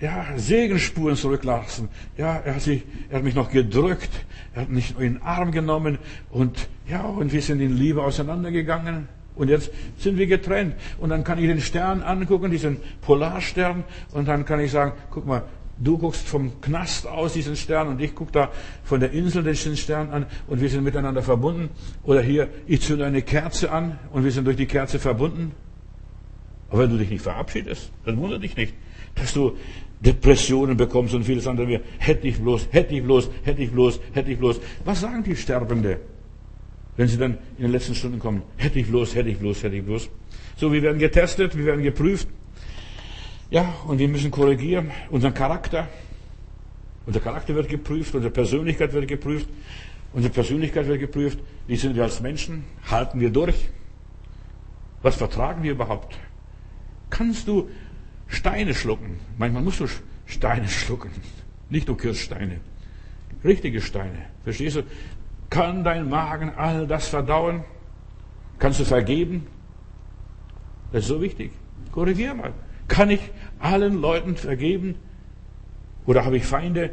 A: ja, Segenspuren zurücklassen. Ja, er hat, sich, er hat mich noch gedrückt, er hat mich in den Arm genommen und ja, und wir sind in Liebe auseinandergegangen. Und jetzt sind wir getrennt. Und dann kann ich den Stern angucken, diesen Polarstern, und dann kann ich sagen, guck mal, du guckst vom Knast aus diesen Stern und ich gucke da von der Insel diesen Stern an und wir sind miteinander verbunden. Oder hier, ich zünde eine Kerze an und wir sind durch die Kerze verbunden. Aber wenn du dich nicht verabschiedest, dann wundert dich nicht, dass du Depressionen bekommst und vieles andere mehr. Hätte ich bloß, hätte ich bloß, hätte ich bloß, hätte ich bloß. Was sagen die Sterbende, wenn sie dann in den letzten Stunden kommen? Hätte ich bloß, hätte ich bloß, hätte ich bloß. So, wir werden getestet, wir werden geprüft. Ja, und wir müssen korrigieren. Unseren Charakter. Unser Charakter wird geprüft, unsere Persönlichkeit wird geprüft. Unsere Persönlichkeit wird geprüft. Wie sind wir als Menschen? Halten wir durch? Was vertragen wir überhaupt? Kannst du Steine schlucken. Manchmal musst du Steine schlucken. Nicht nur Kirschsteine. Richtige Steine. Verstehst du? Kann dein Magen all das verdauen? Kannst du vergeben? Das ist so wichtig. Korrigier mal. Kann ich allen Leuten vergeben? Oder habe ich Feinde?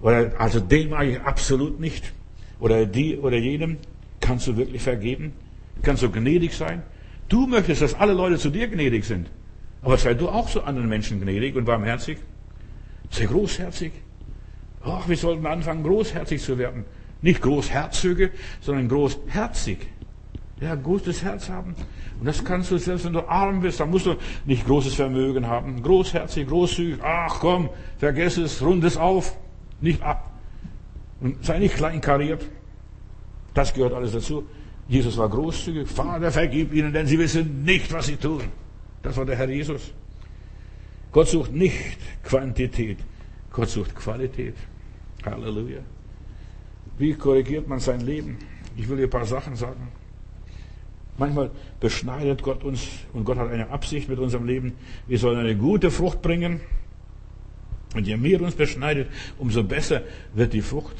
A: Oder, also den mag ich absolut nicht. Oder die oder jenem. Kannst du wirklich vergeben? Kannst du gnädig sein? Du möchtest, dass alle Leute zu dir gnädig sind. Aber sei du auch so anderen Menschen gnädig und barmherzig. Sei großherzig. Ach, wir sollten anfangen, großherzig zu werden. Nicht großherzige, sondern großherzig. Ja, gutes Herz haben. Und das kannst du selbst, wenn du arm bist, dann musst du nicht großes Vermögen haben. Großherzig, großzügig. Ach komm, vergess es, rund es auf. Nicht ab. Und sei nicht kleinkariert. Das gehört alles dazu. Jesus war großzügig. Vater, vergib ihnen, denn sie wissen nicht, was sie tun. Das war der Herr Jesus. Gott sucht nicht Quantität, Gott sucht Qualität. Halleluja. Wie korrigiert man sein Leben? Ich will dir ein paar Sachen sagen. Manchmal beschneidet Gott uns und Gott hat eine Absicht mit unserem Leben. Wir sollen eine gute Frucht bringen. Und je mehr uns beschneidet, umso besser wird die Frucht.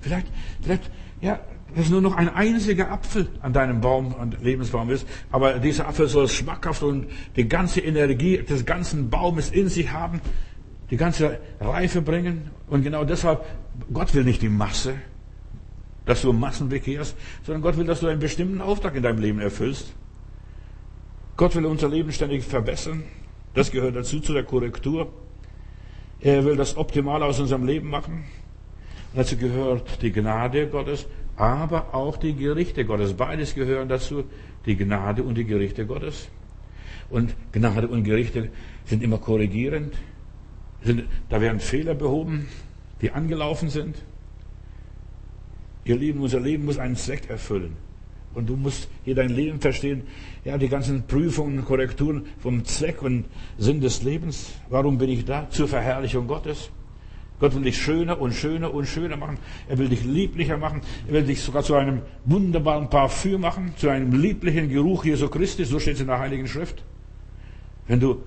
A: Vielleicht, vielleicht, ja, dass nur noch ein einziger Apfel an deinem Baum, an Lebensbaum ist, aber dieser Apfel soll schmackhaft und die ganze Energie des ganzen Baumes in sich haben. die ganze Reife bringen. Und genau deshalb, Gott will nicht die Masse, dass du Massen bekehrst, sondern Gott will, dass du einen bestimmten Auftrag in deinem Leben erfüllst. Gott will unser Leben ständig verbessern. Das gehört dazu, zu der Korrektur. Er will das Optimale aus unserem Leben machen. Dazu gehört die Gnade Gottes, aber auch die Gerichte Gottes. Beides gehören dazu, die Gnade und die Gerichte Gottes. Und Gnade und Gerichte sind immer korrigierend. Sind, da werden Fehler behoben, die angelaufen sind. Ihr Lieben, unser Leben muss einen Zweck erfüllen. Und du musst hier dein Leben verstehen. Ja, die ganzen Prüfungen, und Korrekturen vom Zweck und Sinn des Lebens. Warum bin ich da? Zur Verherrlichung Gottes. Gott will dich schöner und schöner und schöner machen. Er will dich lieblicher machen. Er will dich sogar zu einem wunderbaren Parfüm machen, zu einem lieblichen Geruch Jesu Christi. So steht es in der Heiligen Schrift. Wenn du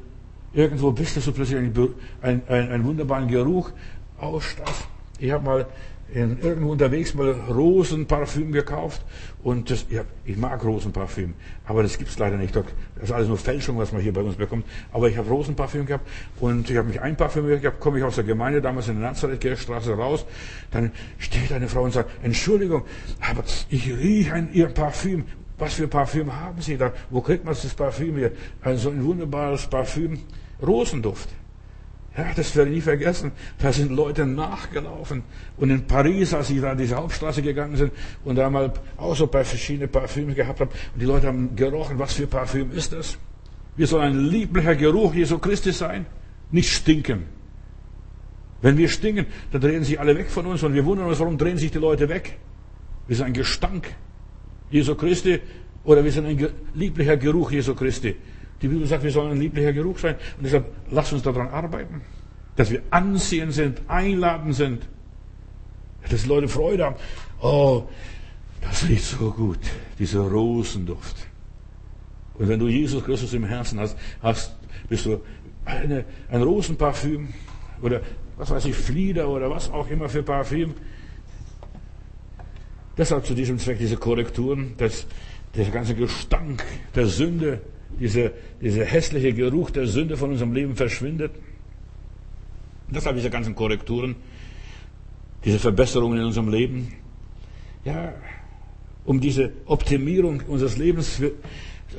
A: irgendwo bist, dass du plötzlich einen, einen, einen wunderbaren Geruch ausstrahlst. Ich habe mal in, irgendwo unterwegs mal Rosenparfüm gekauft und das, ja, ich mag Rosenparfüm, aber das gibt's leider nicht. Das ist alles nur Fälschung, was man hier bei uns bekommt. Aber ich habe Rosenparfüm gehabt und ich habe mich einparfümiert gehabt, komme ich aus der Gemeinde damals in der Nazareth-Straße raus, dann steht eine Frau und sagt, Entschuldigung, aber ich rieche ein, Ihr Parfüm. Was für Parfüm haben Sie da? Wo kriegt man das Parfüm hier? Ein so ein wunderbares Parfüm. Rosenduft. Das werde ich nie vergessen. Da sind Leute nachgelaufen. Und in Paris, als ich da diese Hauptstraße gegangen sind und da mal auch so bei verschiedene Parfüme gehabt habe, und die Leute haben gerochen, was für Parfüm ist das? Wir sollen ein lieblicher Geruch Jesu Christi sein, nicht stinken. Wenn wir stinken, dann drehen sich alle weg von uns und wir wundern uns, warum drehen sich die Leute weg? Wir sind ein Gestank Jesu Christi oder wir sind ein lieblicher Geruch Jesu Christi. Die Bibel sagt, wir sollen ein lieblicher Geruch sein. Und deshalb lasst uns daran arbeiten, dass wir ansehen sind, einladend sind, dass Leute Freude haben. Oh, das riecht so gut, dieser Rosenduft. Und wenn du Jesus Christus im Herzen hast, hast bist du eine, ein Rosenparfüm oder was weiß ich, Flieder oder was auch immer für Parfüm. Deshalb zu diesem Zweck diese Korrekturen, dass der ganze Gestank der Sünde dieser, dieser hässliche Geruch der Sünde von unserem Leben verschwindet. Deshalb diese ganzen Korrekturen, diese Verbesserungen in unserem Leben. Ja, um diese Optimierung unseres Lebens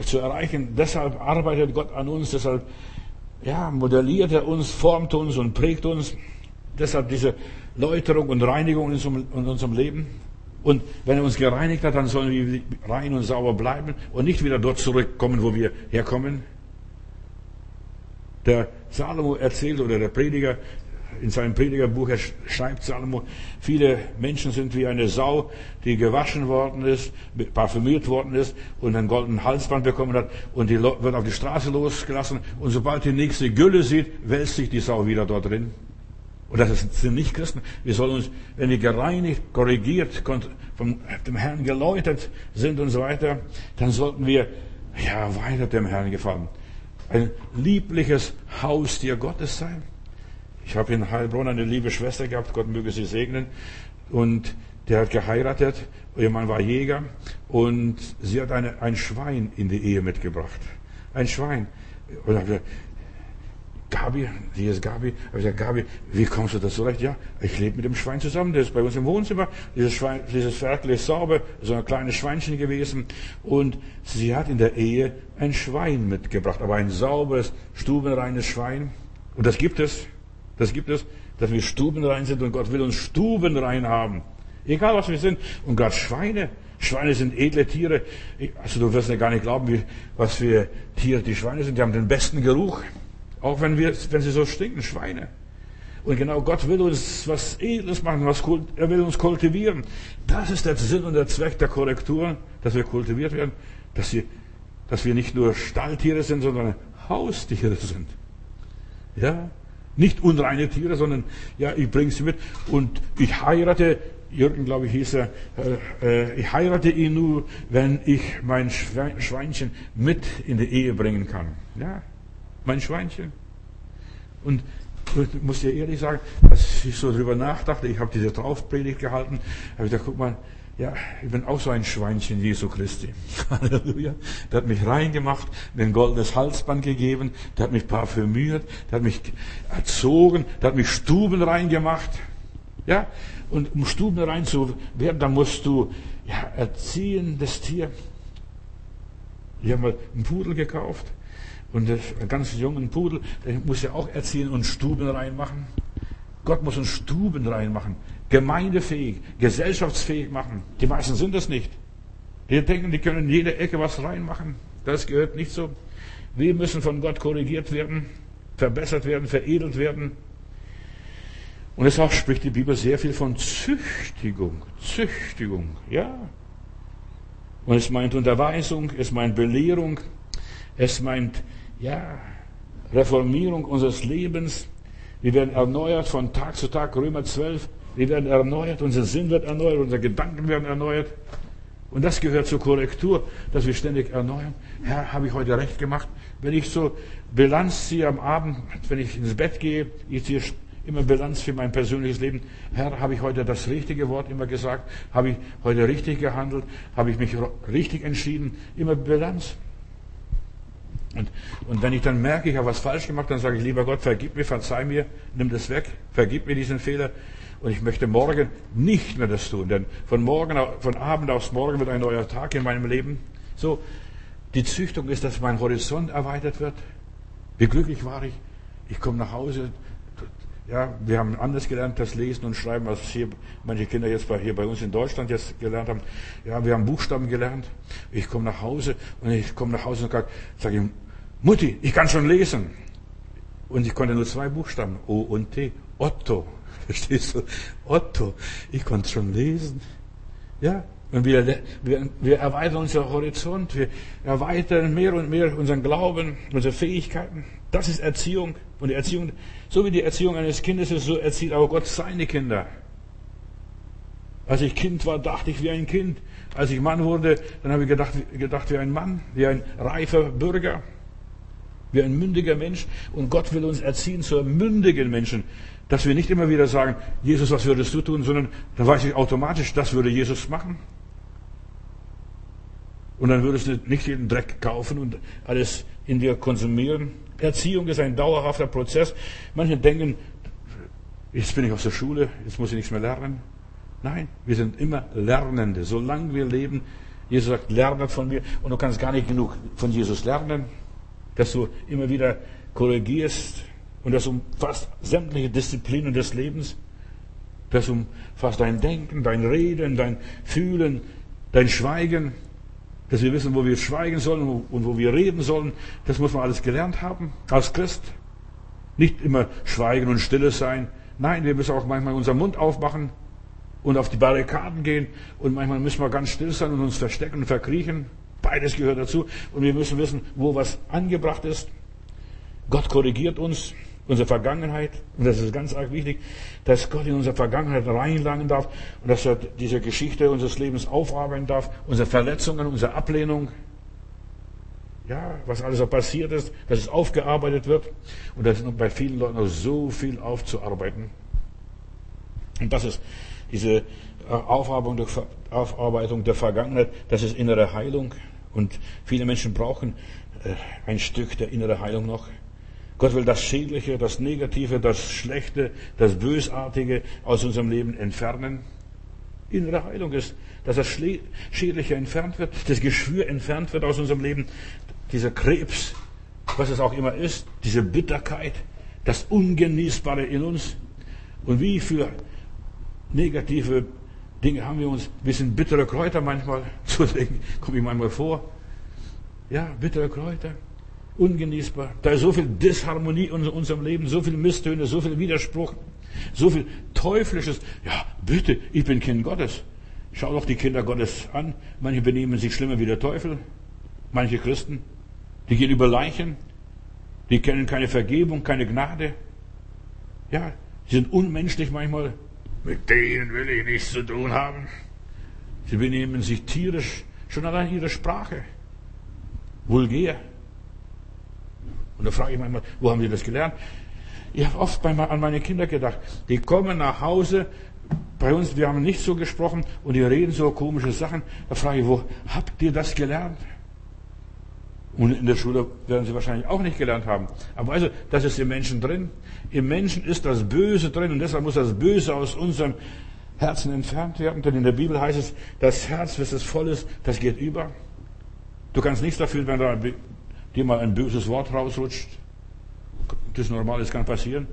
A: zu erreichen. Deshalb arbeitet Gott an uns, deshalb ja, modelliert er uns, formt uns und prägt uns. Deshalb diese Läuterung und Reinigung in unserem Leben. Und wenn er uns gereinigt hat, dann sollen wir rein und sauber bleiben und nicht wieder dort zurückkommen, wo wir herkommen. Der Salomo erzählt oder der Prediger in seinem Predigerbuch schreibt Salomo, viele Menschen sind wie eine Sau, die gewaschen worden ist, parfümiert worden ist und ein goldenen Halsband bekommen hat und die wird auf die Straße losgelassen und sobald die nächste Gülle sieht, wälzt sich die Sau wieder dort drin. Und das sind nicht Christen. Wir sollen uns, wenn wir gereinigt, korrigiert, vom dem Herrn geläutert sind und so weiter, dann sollten wir, ja, weiter dem Herrn gefallen. Ein liebliches Haustier Gottes sein. Ich habe in Heilbronn eine liebe Schwester gehabt, Gott möge sie segnen. Und der hat geheiratet, ihr Mann war Jäger und sie hat eine, ein Schwein in die Ehe mitgebracht. Ein Schwein. Und Gabi, hier ist Gabi. Aber ich gesagt, Gabi, wie kommst du so recht? Ja, ich lebe mit dem Schwein zusammen, der ist bei uns im Wohnzimmer. Dieses, Schwein, dieses Ferkel ist sauber, so ein kleines Schweinchen gewesen. Und sie hat in der Ehe ein Schwein mitgebracht, aber ein sauberes, stubenreines Schwein. Und das gibt es. Das gibt es, dass wir stubenrein sind und Gott will uns stubenrein haben. Egal was wir sind. Und gerade Schweine. Schweine sind edle Tiere. Also du wirst ja gar nicht glauben, wie, was für Tiere die Schweine sind. Die haben den besten Geruch. Auch wenn, wir, wenn sie so stinken, Schweine. Und genau Gott will uns was Edles machen, was, er will uns kultivieren. Das ist der Sinn und der Zweck der Korrektur, dass wir kultiviert werden, dass, sie, dass wir nicht nur Stalltiere sind, sondern Haustiere sind. Ja, nicht unreine Tiere, sondern ja, ich bringe sie mit und ich heirate, Jürgen, glaube ich, hieß er, äh, äh, ich heirate ihn nur, wenn ich mein Schweinchen mit in die Ehe bringen kann. Ja, mein Schweinchen. Und Ich muss dir ehrlich sagen, als ich so drüber nachdachte, ich habe diese Traufpredigt gehalten, habe ich gedacht, guck mal, ja, ich bin auch so ein Schweinchen Jesu Christi. Halleluja. Der hat mich reingemacht, mir ein goldenes Halsband gegeben, der hat mich parfümiert, der hat mich erzogen, der hat mich Stuben reingemacht. Ja, und um Stuben rein zu werden, da musst du ja, erziehen, das Tier. Ich habe mal einen Pudel gekauft und einen ganz jungen Pudel, den muss ja auch erziehen und Stuben reinmachen. Gott muss uns Stuben reinmachen, gemeindefähig, gesellschaftsfähig machen. Die meisten sind es nicht. Die denken, die können in jede Ecke was reinmachen. Das gehört nicht so. Wir müssen von Gott korrigiert werden, verbessert werden, veredelt werden. Und deshalb spricht die Bibel sehr viel von Züchtigung. Züchtigung, ja. Und es meint Unterweisung, es meint Belehrung, es meint, ja, Reformierung unseres Lebens. Wir werden erneuert von Tag zu Tag, Römer 12. Wir werden erneuert, unser Sinn wird erneuert, unsere Gedanken werden erneuert. Und das gehört zur Korrektur, dass wir ständig erneuern. Herr, habe ich heute recht gemacht? Wenn ich so Bilanz ziehe am Abend, wenn ich ins Bett gehe, ich ziehe immer Bilanz für mein persönliches Leben. Herr, habe ich heute das richtige Wort immer gesagt? Habe ich heute richtig gehandelt? Habe ich mich richtig entschieden? Immer Bilanz. Und, und wenn ich dann merke, ich habe was falsch gemacht, dann sage ich, lieber Gott, vergib mir, verzeih mir, nimm das weg, vergib mir diesen Fehler. Und ich möchte morgen nicht mehr das tun, denn von morgen, von Abend aufs Morgen wird ein neuer Tag in meinem Leben. So, die Züchtung ist, dass mein Horizont erweitert wird. Wie glücklich war ich. Ich komme nach Hause, ja, wir haben anders gelernt, das Lesen und Schreiben, als hier manche Kinder jetzt bei, hier bei uns in Deutschland jetzt gelernt haben. Ja, wir haben Buchstaben gelernt. Ich komme nach Hause und ich komme nach Hause und sage Mutti, ich kann schon lesen. Und ich konnte nur zwei Buchstaben, O und T. Otto. Verstehst du? Otto. Ich konnte schon lesen. Ja, und wir, wir, wir erweitern unseren Horizont, wir erweitern mehr und mehr unseren Glauben, unsere Fähigkeiten. Das ist Erziehung. Und die Erziehung, so wie die Erziehung eines Kindes ist, so erzieht auch Gott seine Kinder. Als ich Kind war, dachte ich wie ein Kind. Als ich Mann wurde, dann habe ich gedacht, gedacht wie ein Mann, wie ein reifer Bürger, wie ein mündiger Mensch. Und Gott will uns erziehen zu mündigen Menschen. Dass wir nicht immer wieder sagen, Jesus, was würdest du tun, sondern dann weiß ich automatisch, das würde Jesus machen. Und dann würdest du nicht jeden Dreck kaufen und alles in dir konsumieren. Erziehung ist ein dauerhafter Prozess. Manche denken, jetzt bin ich aus der Schule, jetzt muss ich nichts mehr lernen. Nein, wir sind immer Lernende. Solange wir leben, Jesus sagt, lerne von mir. Und du kannst gar nicht genug von Jesus lernen, dass du immer wieder korrigierst. Und das umfasst sämtliche Disziplinen des Lebens. Das umfasst dein Denken, dein Reden, dein Fühlen, dein Schweigen dass wir wissen, wo wir schweigen sollen und wo wir reden sollen. Das muss man alles gelernt haben als Christ. Nicht immer schweigen und stille sein. Nein, wir müssen auch manchmal unseren Mund aufmachen und auf die Barrikaden gehen. Und manchmal müssen wir ganz still sein und uns verstecken und verkriechen. Beides gehört dazu. Und wir müssen wissen, wo was angebracht ist. Gott korrigiert uns unsere Vergangenheit, und das ist ganz arg wichtig, dass Gott in unsere Vergangenheit reinlangen darf und dass er diese Geschichte unseres Lebens aufarbeiten darf, unsere Verletzungen, unsere Ablehnung, ja, was alles so passiert ist, dass es aufgearbeitet wird. Und da ist noch bei vielen Leuten noch so viel aufzuarbeiten. Und das ist diese Aufarbeitung der Vergangenheit, das ist innere Heilung. Und viele Menschen brauchen äh, ein Stück der innere Heilung noch. Gott will das Schädliche, das Negative, das Schlechte, das Bösartige aus unserem Leben entfernen. Innere Heilung ist, dass das Schädliche entfernt wird, das Geschwür entfernt wird aus unserem Leben, dieser Krebs, was es auch immer ist, diese Bitterkeit, das Ungenießbare in uns. Und wie viele negative Dinge haben wir uns, wir sind bittere Kräuter manchmal, so komme ich manchmal vor. Ja, bittere Kräuter ungenießbar. Da ist so viel Disharmonie in unserem Leben, so viel Misstöne, so viel Widerspruch, so viel Teuflisches. Ja, bitte, ich bin Kind Gottes. Schau doch die Kinder Gottes an. Manche benehmen sich schlimmer wie der Teufel. Manche Christen, die gehen über Leichen. Die kennen keine Vergebung, keine Gnade. Ja, sie sind unmenschlich manchmal. Mit denen will ich nichts zu tun haben. Sie benehmen sich tierisch, schon allein ihre Sprache. Vulgär. Und da frage ich manchmal, wo haben Sie das gelernt? Ich habe oft an meine Kinder gedacht. Die kommen nach Hause, bei uns, wir haben nicht so gesprochen und die reden so komische Sachen. Da frage ich, wo habt ihr das gelernt? Und in der Schule werden sie wahrscheinlich auch nicht gelernt haben. Aber also, das ist im Menschen drin. Im Menschen ist das Böse drin und deshalb muss das Böse aus unserem Herzen entfernt werden. Denn in der Bibel heißt es, das Herz, was es voll ist, das geht über. Du kannst nichts dafür, wenn da dir mal ein böses Wort rausrutscht. Das ist normal, das kann passieren.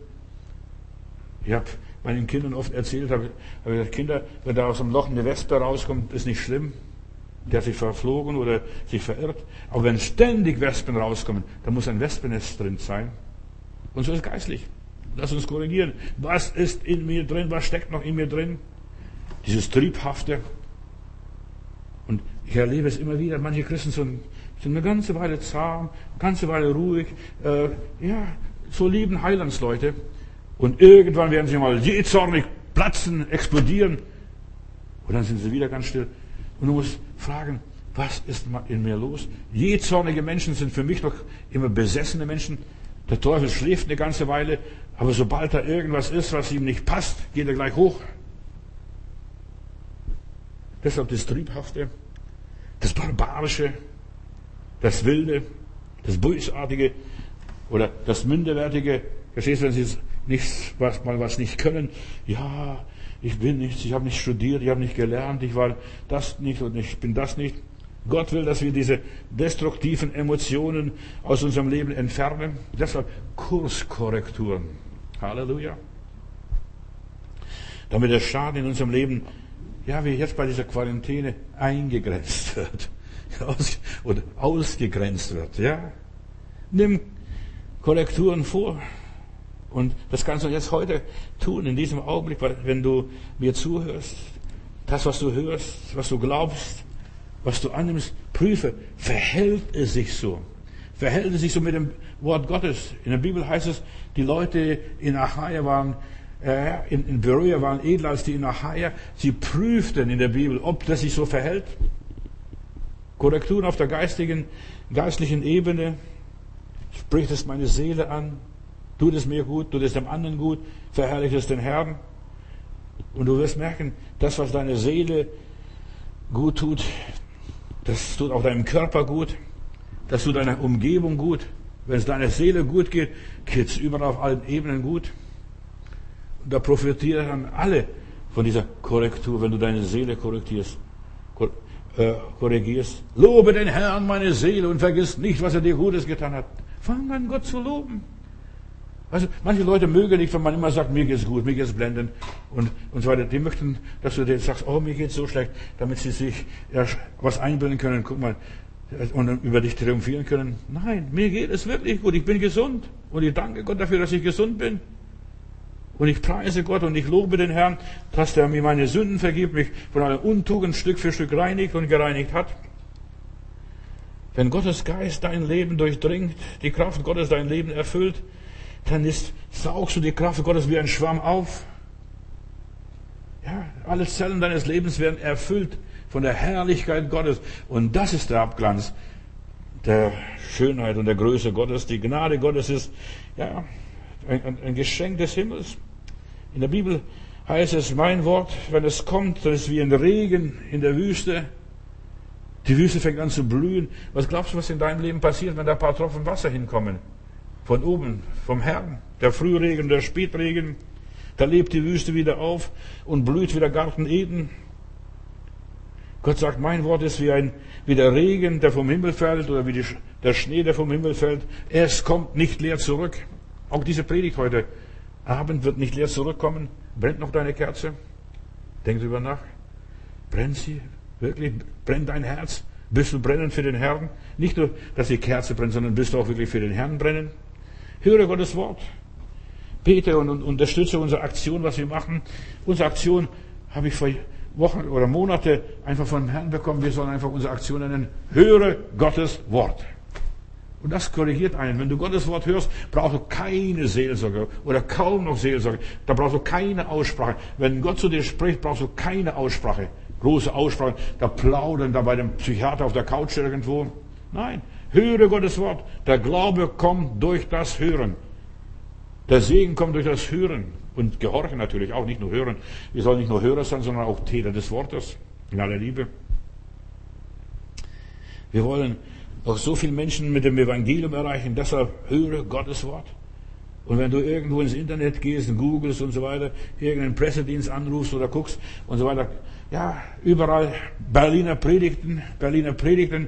A: Ich habe meinen Kindern oft erzählt, habe, habe gesagt, Kinder, wenn da aus dem Loch eine Wespe rauskommt, ist nicht schlimm. Der sich verflogen oder sich verirrt. Aber wenn ständig Wespen rauskommen, dann muss ein Wespennest drin sein. Und so ist es geistlich. Lass uns korrigieren. Was ist in mir drin? Was steckt noch in mir drin? Dieses Triebhafte. Und ich erlebe es immer wieder. Manche Christen sind, sind eine ganze Weile zahm, eine ganze Weile ruhig. Äh, ja, so lieben Heilandsleute. Und irgendwann werden sie mal jähzornig platzen, explodieren. Und dann sind sie wieder ganz still. Und du musst fragen, was ist in mir los? Jähzornige Menschen sind für mich doch immer besessene Menschen. Der Teufel schläft eine ganze Weile, aber sobald da irgendwas ist, was ihm nicht passt, geht er gleich hoch. Deshalb das Triebhafte, das Barbarische, das Wilde, das Bösartige oder das Minderwertige. Verstehst du, wenn sie nichts, was, mal was nicht können? Ja, ich bin nichts, ich habe nicht studiert, ich habe nicht gelernt, ich war das nicht und ich bin das nicht. Gott will, dass wir diese destruktiven Emotionen aus unserem Leben entfernen. Deshalb Kurskorrekturen. Halleluja. Damit der Schaden in unserem Leben, ja, wie jetzt bei dieser Quarantäne, eingegrenzt wird. Aus, oder ausgegrenzt wird, ja. Nimm Korrekturen vor. Und das kannst du jetzt heute tun, in diesem Augenblick, wenn du mir zuhörst. Das, was du hörst, was du glaubst, was du annimmst, prüfe, verhält es sich so? Verhält es sich so mit dem Wort Gottes? In der Bibel heißt es, die Leute in Achaia waren, äh, in, in Berea waren edler als die in Achaia. Sie prüften in der Bibel, ob das sich so verhält. Korrekturen auf der geistigen, geistlichen Ebene. Spricht es meine Seele an? Tut es mir gut, tut es dem anderen gut, verherrlicht es den Herrn. Und du wirst merken, das, was deine Seele gut tut, das tut auch deinem Körper gut, das tut deiner Umgebung gut. Wenn es deiner Seele gut geht, geht es überall auf allen Ebenen gut. Und da profitieren alle von dieser Korrektur, wenn du deine Seele korrektierst, äh, korrigierst. Lobe den Herrn, meine Seele, und vergiss nicht, was er dir Gutes getan hat. Fang an, Gott zu loben. Also manche Leute mögen nicht, wenn man immer sagt, mir geht's gut, mir geht's blendend und, und so weiter. Die möchten, dass du denen sagst, oh, mir geht's so schlecht, damit sie sich was einbilden können. Guck mal, und über dich triumphieren können. Nein, mir geht es wirklich gut. Ich bin gesund. Und ich danke Gott dafür, dass ich gesund bin. Und ich preise Gott und ich lobe den Herrn, dass er mir meine Sünden vergibt, mich von aller Untugend Stück für Stück reinigt und gereinigt hat. Wenn Gottes Geist dein Leben durchdringt, die Kraft Gottes dein Leben erfüllt, dann ist, saugst du die Kraft Gottes wie ein Schwamm auf. Ja, alle Zellen deines Lebens werden erfüllt von der Herrlichkeit Gottes. Und das ist der Abglanz der Schönheit und der Größe Gottes. Die Gnade Gottes ist, ja, ein, ein Geschenk des Himmels. In der Bibel heißt es, mein Wort, wenn es kommt, ist wie ein Regen in der Wüste. Die Wüste fängt an zu blühen. Was glaubst du, was in deinem Leben passiert, wenn da ein paar Tropfen Wasser hinkommen? Von oben, vom Herrn. Der Frühregen, der Spätregen. Da lebt die Wüste wieder auf und blüht wie der Garten Eden. Gott sagt, mein Wort ist wie, ein, wie der Regen, der vom Himmel fällt, oder wie die, der Schnee, der vom Himmel fällt. Es kommt nicht leer zurück. Auch diese Predigt heute Abend wird nicht leer zurückkommen. Brennt noch deine Kerze? Denk drüber nach. Brennt sie? Wirklich? Brennt dein Herz? Bist du brennend für den Herrn? Nicht nur, dass die Kerze brennt, sondern bist du auch wirklich für den Herrn brennen? Höre Gottes Wort. Bete und, und unterstütze unsere Aktion, was wir machen. Unsere Aktion habe ich vor Wochen oder Monate einfach vom Herrn bekommen. Wir sollen einfach unsere Aktion nennen. Höre Gottes Wort. Und das korrigiert einen. Wenn du Gottes Wort hörst, brauchst du keine Seelsorge oder kaum noch Seelsorge. Da brauchst du keine Aussprache. Wenn Gott zu dir spricht, brauchst du keine Aussprache. Große Aussprache. Da plaudern da bei dem Psychiater auf der Couch irgendwo. Nein. Höre Gottes Wort. Der Glaube kommt durch das Hören. Der Segen kommt durch das Hören und Gehorchen natürlich auch, nicht nur Hören. Wir sollen nicht nur Hörer sein, sondern auch Täter des Wortes in aller Liebe. Wir wollen auch so viele Menschen mit dem Evangelium erreichen, deshalb höre Gottes Wort. Und wenn du irgendwo ins Internet gehst, googelst und so weiter, irgendeinen Pressedienst anrufst oder guckst und so weiter, ja, überall Berliner Predigten, Berliner Predigten.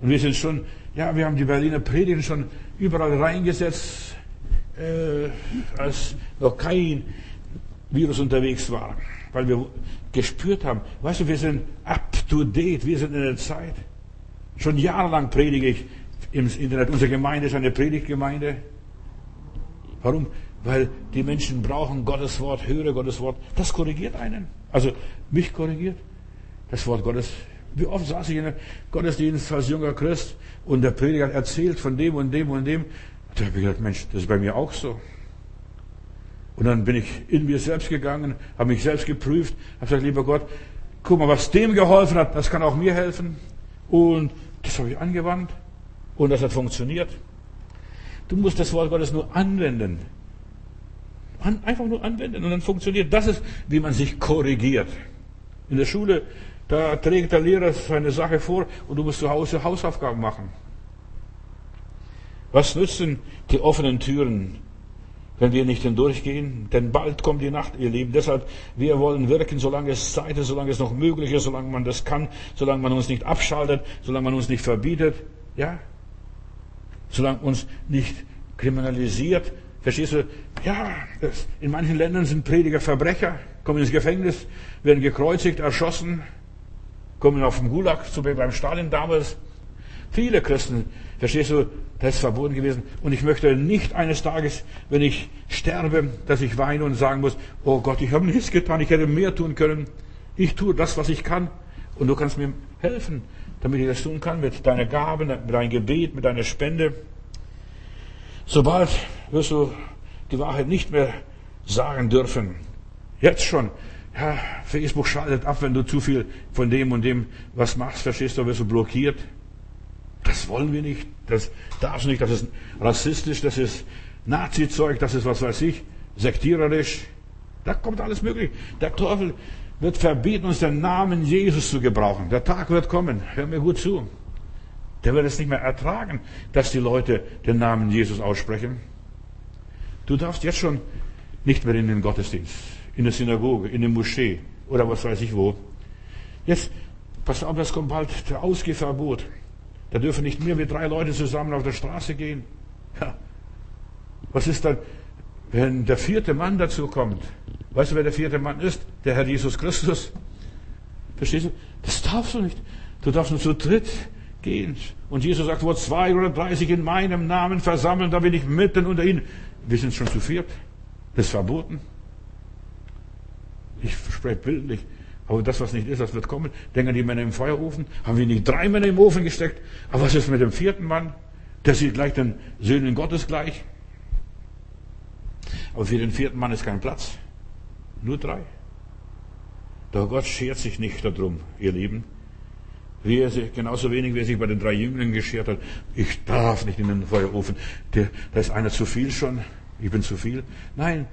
A: Und wir sind schon, ja, wir haben die Berliner Predigten schon überall reingesetzt, äh, als noch kein Virus unterwegs war. Weil wir gespürt haben, weißt du, wir sind up to date, wir sind in der Zeit. Schon jahrelang predige ich im Internet. Unsere Gemeinde ist eine Predigtgemeinde. Warum? Weil die Menschen brauchen Gottes Wort, höre Gottes Wort. Das korrigiert einen. Also mich korrigiert das Wort Gottes. Wie oft saß ich in einem Gottesdienst als junger Christ und der Prediger erzählt von dem und dem und dem. Da habe ich gedacht, Mensch, das ist bei mir auch so. Und dann bin ich in mir selbst gegangen, habe mich selbst geprüft, habe gesagt, lieber Gott, guck mal, was dem geholfen hat, das kann auch mir helfen. Und das habe ich angewandt und das hat funktioniert. Du musst das Wort Gottes nur anwenden. An, einfach nur anwenden und dann funktioniert. Das ist, wie man sich korrigiert. In der Schule, da trägt der Lehrer seine Sache vor und du musst zu Hause Hausaufgaben machen. Was nützen die offenen Türen, wenn wir nicht hindurchgehen? Denn bald kommt die Nacht, ihr Lieben. Deshalb, wir wollen wirken, solange es Zeit ist, solange es noch möglich ist, solange man das kann, solange man uns nicht abschaltet, solange man uns nicht verbietet. Ja? Solange uns nicht kriminalisiert. Verstehst du? Ja, in manchen Ländern sind Prediger Verbrecher, kommen ins Gefängnis, werden gekreuzigt, erschossen, kommen auf dem Gulag, wie beim Stalin damals. Viele Christen, verstehst du, das ist verboten gewesen. Und ich möchte nicht eines Tages, wenn ich sterbe, dass ich weine und sagen muss, oh Gott, ich habe nichts getan, ich hätte mehr tun können. Ich tue das, was ich kann. Und du kannst mir helfen, damit ich das tun kann, mit deiner Gabe, mit deinem Gebet, mit deiner Spende. Sobald wirst du die Wahrheit nicht mehr sagen dürfen. Jetzt schon. Ja, Facebook schaltet ab, wenn du zu viel von dem und dem was machst, verstehst du, wirst du blockiert. Das wollen wir nicht. Das darfst du nicht. Das ist rassistisch, das ist Nazi-Zeug, das ist was weiß ich, sektiererisch. Da kommt alles möglich. Der Teufel wird verbieten, uns den Namen Jesus zu gebrauchen. Der Tag wird kommen. Hör mir gut zu. Der wird es nicht mehr ertragen, dass die Leute den Namen Jesus aussprechen. Du darfst jetzt schon nicht mehr in den Gottesdienst, in der Synagoge, in der Moschee oder was weiß ich wo. Jetzt, pass auf, es kommt bald der Ausgehverbot. Da dürfen nicht mehr wie drei Leute zusammen auf der Straße gehen. Ja. Was ist dann, wenn der vierte Mann dazu kommt? Weißt du, wer der vierte Mann ist? Der Herr Jesus Christus. Verstehst du? Das darfst du nicht. Du darfst nur zu dritt gehen. Und Jesus sagt, wo zwei oder drei sich in meinem Namen versammeln, da bin ich mitten unter ihnen. Wir sind schon zu viert. Das ist verboten. Ich spreche bildlich. Aber das, was nicht ist, das wird kommen. Denken die Männer im Feuerofen? Haben wir nicht drei Männer im Ofen gesteckt? Aber was ist mit dem vierten Mann? Der sieht gleich den Söhnen Gottes gleich. Aber für den vierten Mann ist kein Platz. Nur drei. Doch Gott schert sich nicht darum, ihr Lieben. Wie er sich, genauso wenig, wie er sich bei den drei Jünglingen geschert hat. Ich darf nicht in den Feuerofen. Der, da ist einer zu viel schon. Ich bin zu viel. Nein,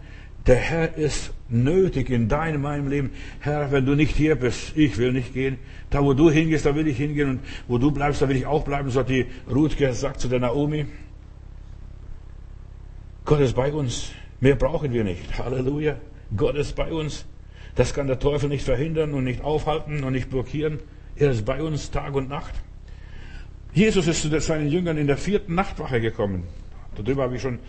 A: der Herr ist nötig in deinem, meinem Leben. Herr, wenn du nicht hier bist, ich will nicht gehen. Da, wo du hingehst, da will ich hingehen. Und wo du bleibst, da will ich auch bleiben. So hat die Ruth gesagt zu der Naomi. Gott ist bei uns. Mehr brauchen wir nicht. Halleluja. Gott ist bei uns. Das kann der Teufel nicht verhindern und nicht aufhalten und nicht blockieren. Er ist bei uns Tag und Nacht. Jesus ist zu seinen Jüngern in der vierten Nachtwache gekommen. Darüber habe ich schon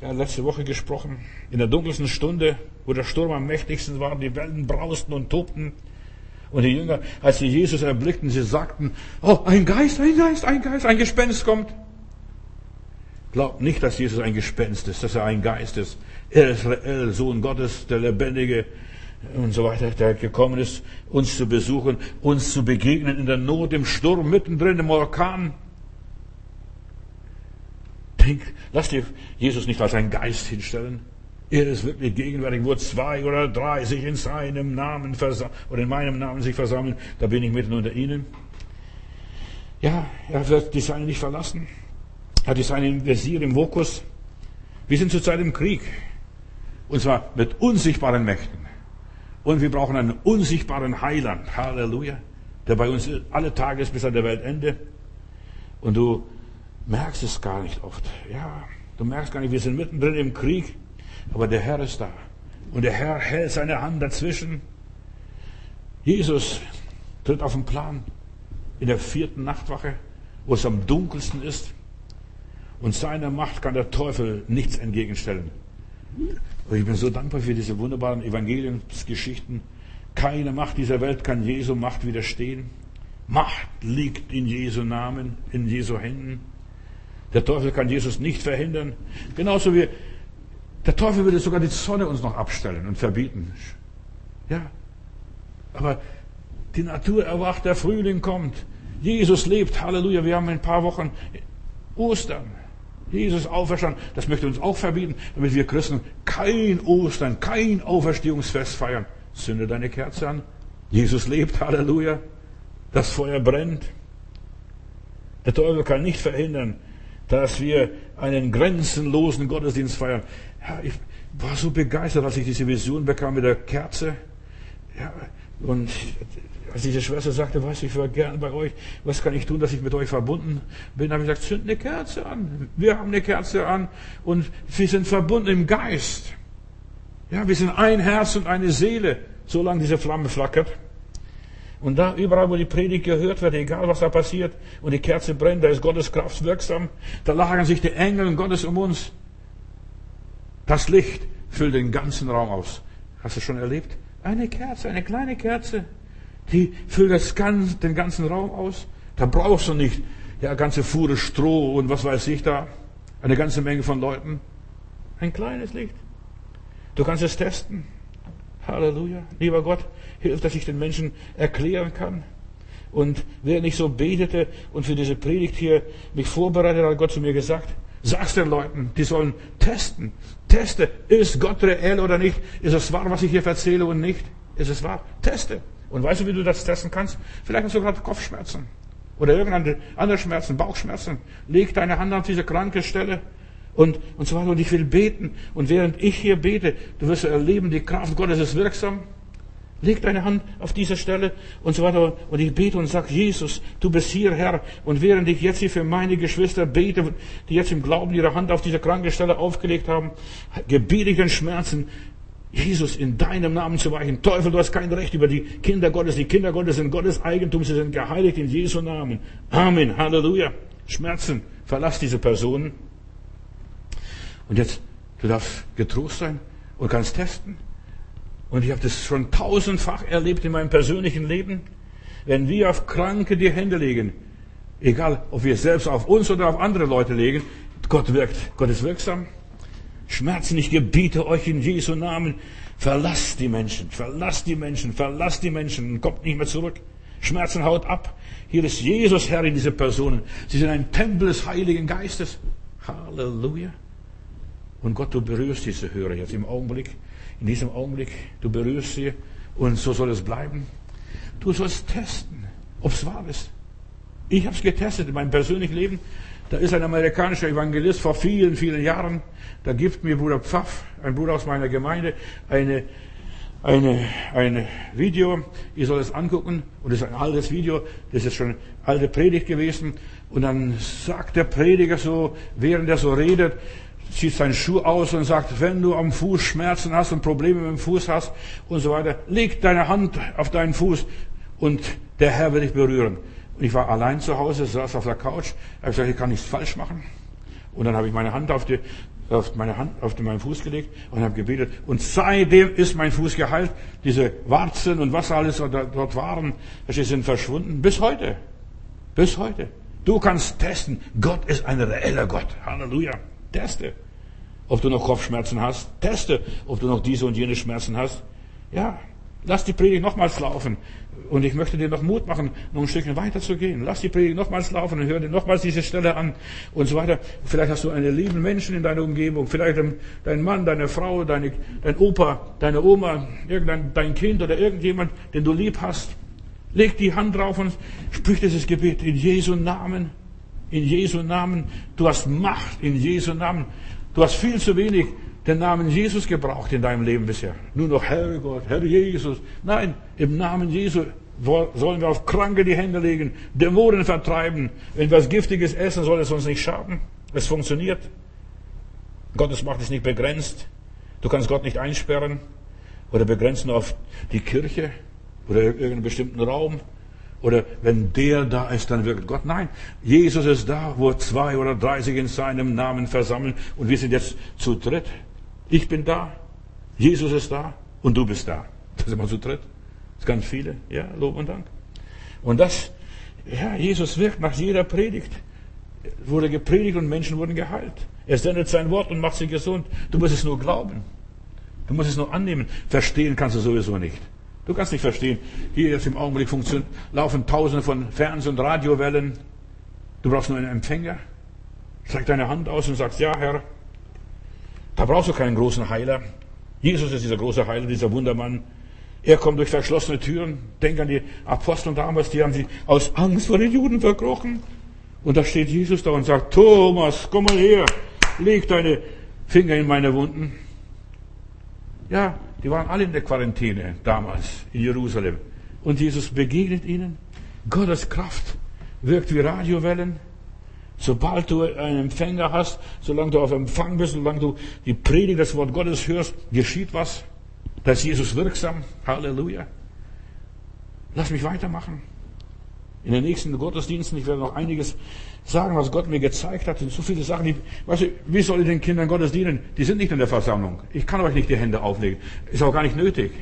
A: ja, letzte Woche gesprochen. In der dunkelsten Stunde, wo der Sturm am mächtigsten war, die Wellen brausten und tobten. Und die Jünger, als sie Jesus erblickten, sie sagten, oh, ein Geist, ein Geist, ein Geist, ein Gespenst kommt. Glaubt nicht, dass Jesus ein Gespenst ist, dass er ein Geist ist. Er ist reell, Sohn Gottes, der Lebendige und so weiter, der gekommen ist, uns zu besuchen, uns zu begegnen in der Not, im Sturm, mittendrin im Orkan. Denk, lass dir Jesus nicht als einen Geist hinstellen. Er ist wirklich gegenwärtig, wo zwei oder drei sich in seinem Namen oder in meinem Namen sich versammeln, da bin ich mitten unter ihnen. Ja, er wird die Seine nicht verlassen. Er hat die Seine im Visier, im Vokus. Wir sind zurzeit im Krieg. Und zwar mit unsichtbaren Mächten. Und wir brauchen einen unsichtbaren Heiland. Halleluja. Der bei uns alle Tage ist bis an der Weltende. Und du merkst es gar nicht oft. Ja, du merkst gar nicht, wir sind mittendrin im Krieg. Aber der Herr ist da. Und der Herr hält seine Hand dazwischen. Jesus tritt auf den Plan in der vierten Nachtwache, wo es am dunkelsten ist. Und seiner Macht kann der Teufel nichts entgegenstellen. Und ich bin so dankbar für diese wunderbaren Evangeliumsgeschichten. Keine Macht dieser Welt kann Jesu Macht widerstehen. Macht liegt in Jesu Namen, in Jesu Händen. Der Teufel kann Jesus nicht verhindern. Genauso wie der Teufel würde sogar die Sonne uns noch abstellen und verbieten. Ja. Aber die Natur erwacht, der Frühling kommt. Jesus lebt. Halleluja. Wir haben in ein paar Wochen Ostern. Jesus auferstanden. Das möchte uns auch verbieten, damit wir Christen kein Ostern, kein Auferstehungsfest feiern. Zünde deine Kerze an. Jesus lebt. Halleluja. Das Feuer brennt. Der Teufel kann nicht verhindern, dass wir einen grenzenlosen Gottesdienst feiern. Ja, ich war so begeistert, als ich diese Vision bekam mit der Kerze. Ja, und als diese Schwester sagte, was, ich wäre gern bei euch, was kann ich tun, dass ich mit euch verbunden bin, habe ich gesagt, zünd eine Kerze an. Wir haben eine Kerze an und wir sind verbunden im Geist. Ja, wir sind ein Herz und eine Seele, solange diese Flamme flackert. Und da überall, wo die Predigt gehört wird, egal was da passiert, und die Kerze brennt, da ist Gottes Kraft wirksam, da lagern sich die Engel Gottes um uns. Das Licht füllt den ganzen Raum aus. Hast du schon erlebt? Eine Kerze, eine kleine Kerze, die füllt das ganz, den ganzen Raum aus. Da brauchst du nicht ja ganze Fuhre Stroh und was weiß ich da, eine ganze Menge von Leuten. Ein kleines Licht. Du kannst es testen. Halleluja. Lieber Gott, hilf, dass ich den Menschen erklären kann. Und während ich so betete und für diese Predigt hier mich vorbereitet, hat Gott zu mir gesagt, sag's den Leuten, die sollen testen. Teste, ist Gott reell oder nicht? Ist es wahr, was ich hier erzähle und nicht? Ist es wahr? Teste. Und weißt du, wie du das testen kannst? Vielleicht hast du gerade Kopfschmerzen oder irgendeine andere Schmerzen, Bauchschmerzen. Leg deine Hand auf diese kranke Stelle und, und so weiter. Und ich will beten. Und während ich hier bete, du wirst erleben, die Kraft Gottes ist wirksam. Leg deine Hand auf diese Stelle und so weiter. Und ich bete und sage, Jesus, du bist hier, Herr. Und während ich jetzt hier für meine Geschwister bete, die jetzt im Glauben ihre Hand auf diese kranke Stelle aufgelegt haben, gebiete ich den Schmerzen, Jesus in deinem Namen zu weichen. Teufel, du hast kein Recht über die Kinder Gottes. Die Kinder Gottes sind Gottes Eigentum. Sie sind geheiligt in Jesu Namen. Amen. Halleluja. Schmerzen. Verlass diese Personen. Und jetzt, du darfst getrost sein und kannst testen. Und ich habe das schon tausendfach erlebt in meinem persönlichen Leben. Wenn wir auf Kranke die Hände legen, egal ob wir es selbst auf uns oder auf andere Leute legen, Gott wirkt. Gott ist wirksam. Schmerzen, ich gebiete euch in Jesu Namen, verlasst die Menschen, verlasst die Menschen, verlasst die Menschen und kommt nicht mehr zurück. Schmerzen haut ab. Hier ist Jesus Herr in diese Personen. Sie sind ein Tempel des Heiligen Geistes. Halleluja. Und Gott, du berührst diese Hörer jetzt im Augenblick, in diesem Augenblick, du berührst sie und so soll es bleiben. Du sollst testen, ob es wahr ist. Ich habe es getestet in meinem persönlichen Leben. Da ist ein amerikanischer Evangelist vor vielen, vielen Jahren. Da gibt mir Bruder Pfaff, ein Bruder aus meiner Gemeinde, eine, eine, eine Video. Ihr sollt es angucken. Und das ist ein altes Video. Das ist schon eine alte Predigt gewesen. Und dann sagt der Prediger so, während er so redet, zieht seinen Schuh aus und sagt, wenn du am Fuß Schmerzen hast und Probleme mit dem Fuß hast und so weiter, leg deine Hand auf deinen Fuß und der Herr wird dich berühren. Und ich war allein zu Hause, saß auf der Couch, habe gesagt, ich kann nichts falsch machen. Und dann habe ich meine Hand auf, die, auf meine Hand auf meinen Fuß gelegt und habe gebetet. Und seitdem ist mein Fuß geheilt. Diese Warzen und was alles dort waren, die sind verschwunden. Bis heute. Bis heute. Du kannst testen. Gott ist ein reeller Gott. Halleluja. Teste. Ob du noch Kopfschmerzen hast. Teste, ob du noch diese und jene Schmerzen hast. Ja. Lass die Predigt nochmals laufen. Und ich möchte dir noch Mut machen, noch ein Stückchen weiter zu gehen. Lass die Predigt nochmals laufen und hör dir nochmals diese Stelle an und so weiter. Vielleicht hast du einen lieben Menschen in deiner Umgebung, vielleicht dein Mann, deine Frau, deine, dein Opa, deine Oma, irgendein, dein Kind oder irgendjemand, den du lieb hast. Leg die Hand drauf und sprich dieses Gebet in Jesu Namen. In Jesu Namen. Du hast Macht in Jesu Namen. Du hast viel zu wenig den Namen Jesus gebraucht in deinem Leben bisher? Nur noch Herr Gott, Herr Jesus. Nein, im Namen Jesu sollen wir auf Kranke die Hände legen, Dämonen vertreiben. Wenn wir was Giftiges essen, soll es uns nicht schaden. Es funktioniert. Gottes Macht ist nicht begrenzt. Du kannst Gott nicht einsperren oder begrenzen auf die Kirche oder irgendeinen bestimmten Raum. Oder wenn der da ist, dann wirkt Gott. Nein, Jesus ist da, wo zwei oder drei sich in seinem Namen versammeln. Und wir sind jetzt zu dritt. Ich bin da, Jesus ist da und du bist da. Das sind wir zu dritt. Das sind ganz viele. Ja, Lob und Dank. Und das, ja, Jesus wirkt nach jeder Predigt. Wurde gepredigt und Menschen wurden geheilt. Er sendet sein Wort und macht sie gesund. Du musst es nur glauben. Du musst es nur annehmen. Verstehen kannst du sowieso nicht. Du kannst nicht verstehen. Hier jetzt im Augenblick laufen tausende von Fernseh- und Radiowellen. Du brauchst nur einen Empfänger. Streck deine Hand aus und sagst, ja, Herr. Da brauchst du keinen großen Heiler. Jesus ist dieser große Heiler, dieser Wundermann. Er kommt durch verschlossene Türen. Denk an die Apostel damals, die haben sich aus Angst vor den Juden verkrochen. Und da steht Jesus da und sagt, Thomas, komm mal her, leg deine Finger in meine Wunden. Ja, die waren alle in der Quarantäne damals in Jerusalem. Und Jesus begegnet ihnen. Gottes Kraft wirkt wie Radiowellen. Sobald du einen Empfänger hast, solange du auf Empfang bist, solange du die Predigt, das Wort Gottes hörst, geschieht was. Da ist Jesus wirksam. Halleluja. Lass mich weitermachen. In den nächsten Gottesdiensten, ich werde noch einiges sagen, was Gott mir gezeigt hat. Und so viele Sachen, die, weißt du, wie soll ich den Kindern Gottes dienen? Die sind nicht in der Versammlung. Ich kann euch nicht die Hände auflegen. Ist auch gar nicht nötig.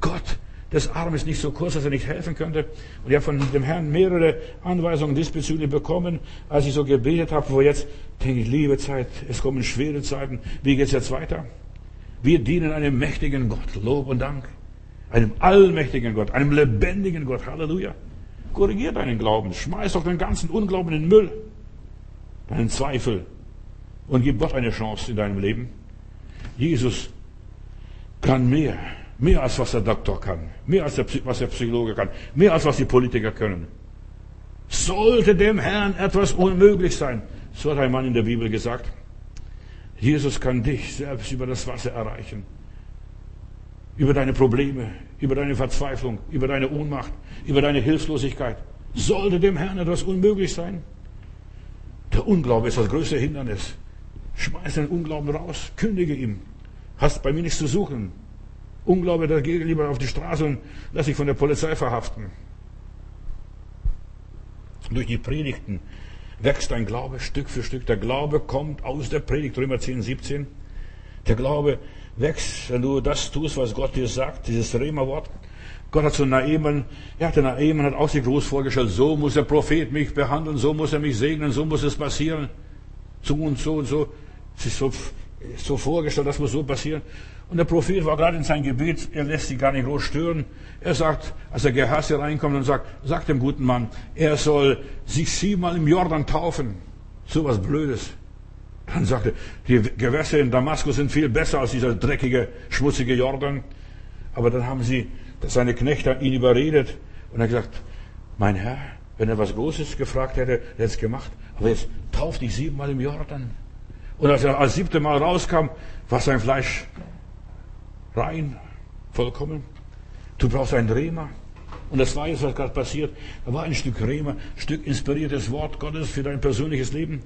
A: Gott, das Arm ist nicht so kurz, dass er nicht helfen könnte. Und ich habe von dem Herrn mehrere Anweisungen diesbezüglich bekommen, als ich so gebetet habe, wo jetzt denke ich, liebe Zeit, es kommen schwere Zeiten. Wie geht's jetzt weiter? Wir dienen einem mächtigen Gott. Lob und Dank. Einem allmächtigen Gott, einem lebendigen Gott. Halleluja. Korrigier deinen Glauben. Schmeiß doch den ganzen Unglauben in den Müll. Deinen Zweifel. Und gib Gott eine Chance in deinem Leben. Jesus kann mehr. Mehr als was der Doktor kann. Mehr als der, was der Psychologe kann. Mehr als was die Politiker können. Sollte dem Herrn etwas unmöglich sein. So hat ein Mann in der Bibel gesagt. Jesus kann dich selbst über das Wasser erreichen über deine Probleme, über deine Verzweiflung, über deine Ohnmacht, über deine Hilflosigkeit. Sollte dem Herrn etwas unmöglich sein? Der Unglaube ist das größte Hindernis. Schmeiß den Unglauben raus, kündige ihm. Hast bei mir nichts zu suchen. Unglaube, da geh lieber auf die Straße und lass dich von der Polizei verhaften. Durch die Predigten wächst dein Glaube Stück für Stück. Der Glaube kommt aus der Predigt, Römer 10, 17. Der Glaube wächst, wenn du das tust, was Gott dir sagt, dieses Rema-Wort. Gott hat zu Naaman, ja, der Naaman hat auch sich groß vorgestellt, so muss der Prophet mich behandeln, so muss er mich segnen, so muss es passieren. So und so und so. Ist so, so vorgestellt, das muss so passieren. Und der Prophet war gerade in sein Gebet, er lässt sich gar nicht groß stören. Er sagt, als der Gehase reinkommt und sagt, sagt dem guten Mann, er soll sich siebenmal im Jordan taufen. So was Blödes. Dann sagte, die Gewässer in Damaskus sind viel besser als dieser dreckige, schmutzige Jordan. Aber dann haben sie, seine Knechte ihn überredet und er gesagt, mein Herr, wenn er was Großes gefragt hätte, hätte er es gemacht. Aber jetzt tauf dich siebenmal im Jordan. Und als er als siebte Mal rauskam, war sein Fleisch rein, vollkommen. Du brauchst ein Rema. Und das war jetzt, was gerade passiert. Da war ein Stück Rema, ein Stück inspiriertes Wort Gottes für dein persönliches Leben.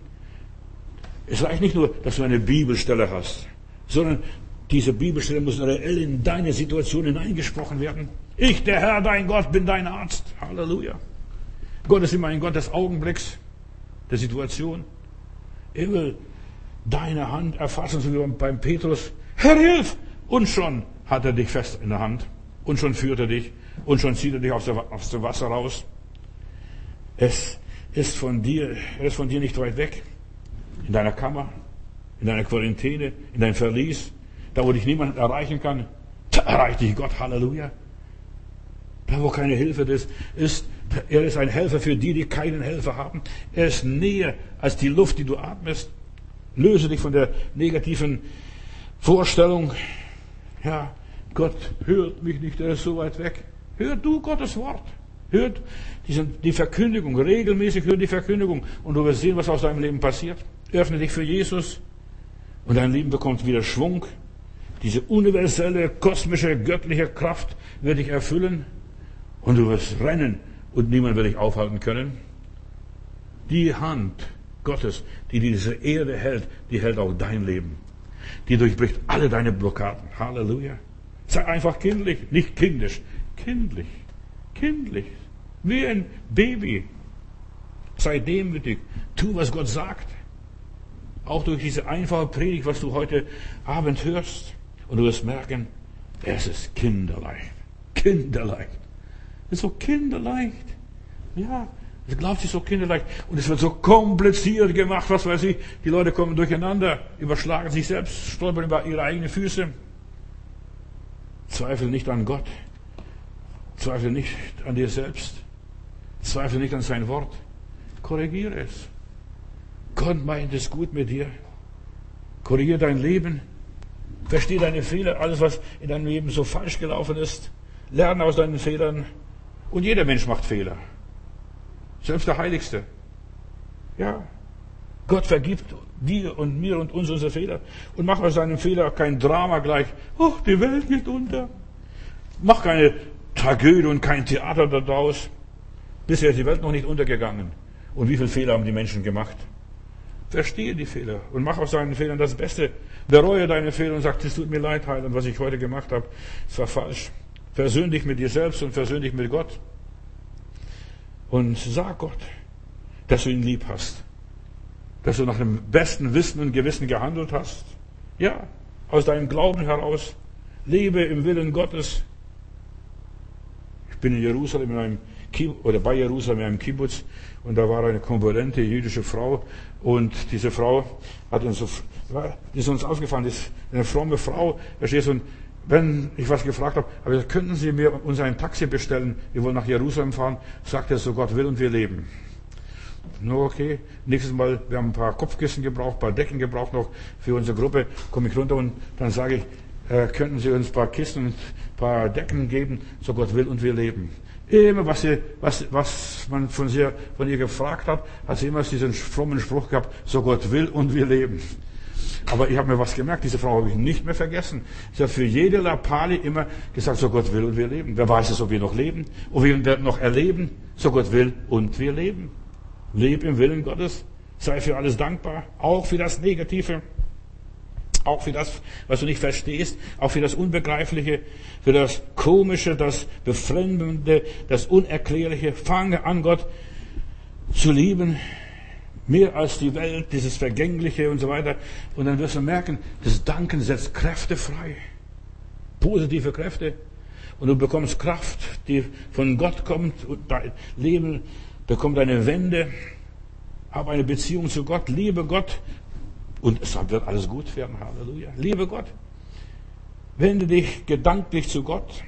A: Es reicht nicht nur, dass du eine Bibelstelle hast, sondern diese Bibelstelle muss reell in deine Situation hineingesprochen werden. Ich, der Herr, dein Gott, bin dein Arzt. Halleluja. Gott ist immer ein Gott des Augenblicks, der Situation. Er will deine Hand erfassen, so wie beim Petrus. Herr, hilf! Und schon hat er dich fest in der Hand. Und schon führt er dich. Und schon zieht er dich aus, dem Wasser raus. Es ist von dir, er ist von dir nicht weit weg in deiner Kammer, in deiner Quarantäne, in deinem Verlies, da wo dich niemand erreichen kann, da erreicht dich Gott, Halleluja. Da wo keine Hilfe ist, ist, er ist ein Helfer für die, die keinen Helfer haben. Er ist näher als die Luft, die du atmest. Löse dich von der negativen Vorstellung. Ja, Gott hört mich nicht, er ist so weit weg. Hör du Gottes Wort. Hört die Verkündigung, regelmäßig hör die Verkündigung und du wirst sehen, was aus deinem Leben passiert. Öffne dich für Jesus Und dein Leben bekommt wieder Schwung. Diese universelle, kosmische, göttliche Kraft wird dich erfüllen. Und du wirst rennen und niemand wird dich aufhalten können. Die Hand Gottes, die diese Erde hält, die hält auch dein Leben. Die durchbricht alle deine Blockaden. Halleluja. Sei einfach kindlich, nicht kindisch. Kindlich. Kindlich. Wie ein Baby. Sei demütig. Tu, was Gott sagt. Auch durch diese einfache Predigt, was du heute Abend hörst. Und du wirst merken, es ist kinderleicht. Kinderleicht. Es ist so kinderleicht. Ja, es glaubt sich so kinderleicht. Und es wird so kompliziert gemacht, was weiß ich. Die Leute kommen durcheinander, überschlagen sich selbst, stolpern über ihre eigenen Füße. Zweifel nicht an Gott. Zweifle nicht an dir selbst. Zweifle nicht an sein Wort. Korrigiere es. Gott meint es gut mit dir. Korrigiere dein Leben. Verstehe deine Fehler, alles, was in deinem Leben so falsch gelaufen ist. Lerne aus deinen Fehlern. Und jeder Mensch macht Fehler. Selbst der Heiligste. Ja. Gott vergibt dir und mir und uns unsere Fehler. Und mach aus deinem Fehler kein Drama gleich. Oh, die Welt geht unter. Mach keine Tragödie und kein Theater daraus. Bisher ist die Welt noch nicht untergegangen. Und wie viele Fehler haben die Menschen gemacht? Verstehe die Fehler und mach aus deinen Fehlern das Beste. Bereue deine Fehler und sag, es tut mir leid, Heiland, was ich heute gemacht habe. Es war falsch. Versöhn dich mit dir selbst und versöhn dich mit Gott. Und sag Gott, dass du ihn lieb hast. Dass du nach dem besten Wissen und Gewissen gehandelt hast. Ja, aus deinem Glauben heraus. Lebe im Willen Gottes. Ich bin in Jerusalem in einem Kibbutz, oder bei Jerusalem in einem Kibbutz und da war eine konkurrente jüdische Frau. Und diese Frau hat uns ist uns aufgefallen, ist eine fromme Frau, verstehst du, und wenn ich was gefragt habe, aber könnten Sie mir uns ein Taxi bestellen, wir wollen nach Jerusalem fahren, sagt er so, Gott will und wir leben. Nur okay, nächstes Mal, wir haben ein paar Kopfkissen gebraucht, ein paar Decken gebraucht noch für unsere Gruppe, komme ich runter und dann sage ich, äh, könnten Sie uns ein paar Kissen und ein paar Decken geben, so Gott will und wir leben. Immer was, sie, was, was man von, sie, von ihr gefragt hat, hat sie immer diesen frommen Spruch gehabt, so Gott will und wir leben. Aber ich habe mir was gemerkt, diese Frau habe ich nicht mehr vergessen. Sie hat für jede Lapali immer gesagt, so Gott will und wir leben. Wer weiß es, ob wir noch leben, ob wir noch erleben, so Gott will und wir leben. Leb im Willen Gottes, sei für alles dankbar, auch für das Negative auch für das, was du nicht verstehst, auch für das Unbegreifliche, für das Komische, das Befremdende, das Unerklärliche. Fange an, Gott zu lieben, mehr als die Welt, dieses Vergängliche und so weiter. Und dann wirst du merken, das Danken setzt Kräfte frei, positive Kräfte. Und du bekommst Kraft, die von Gott kommt und dein Leben bekommt eine Wende. Hab eine Beziehung zu Gott, liebe Gott und es wird alles gut werden. Halleluja. Liebe Gott, wende dich gedanklich zu Gott.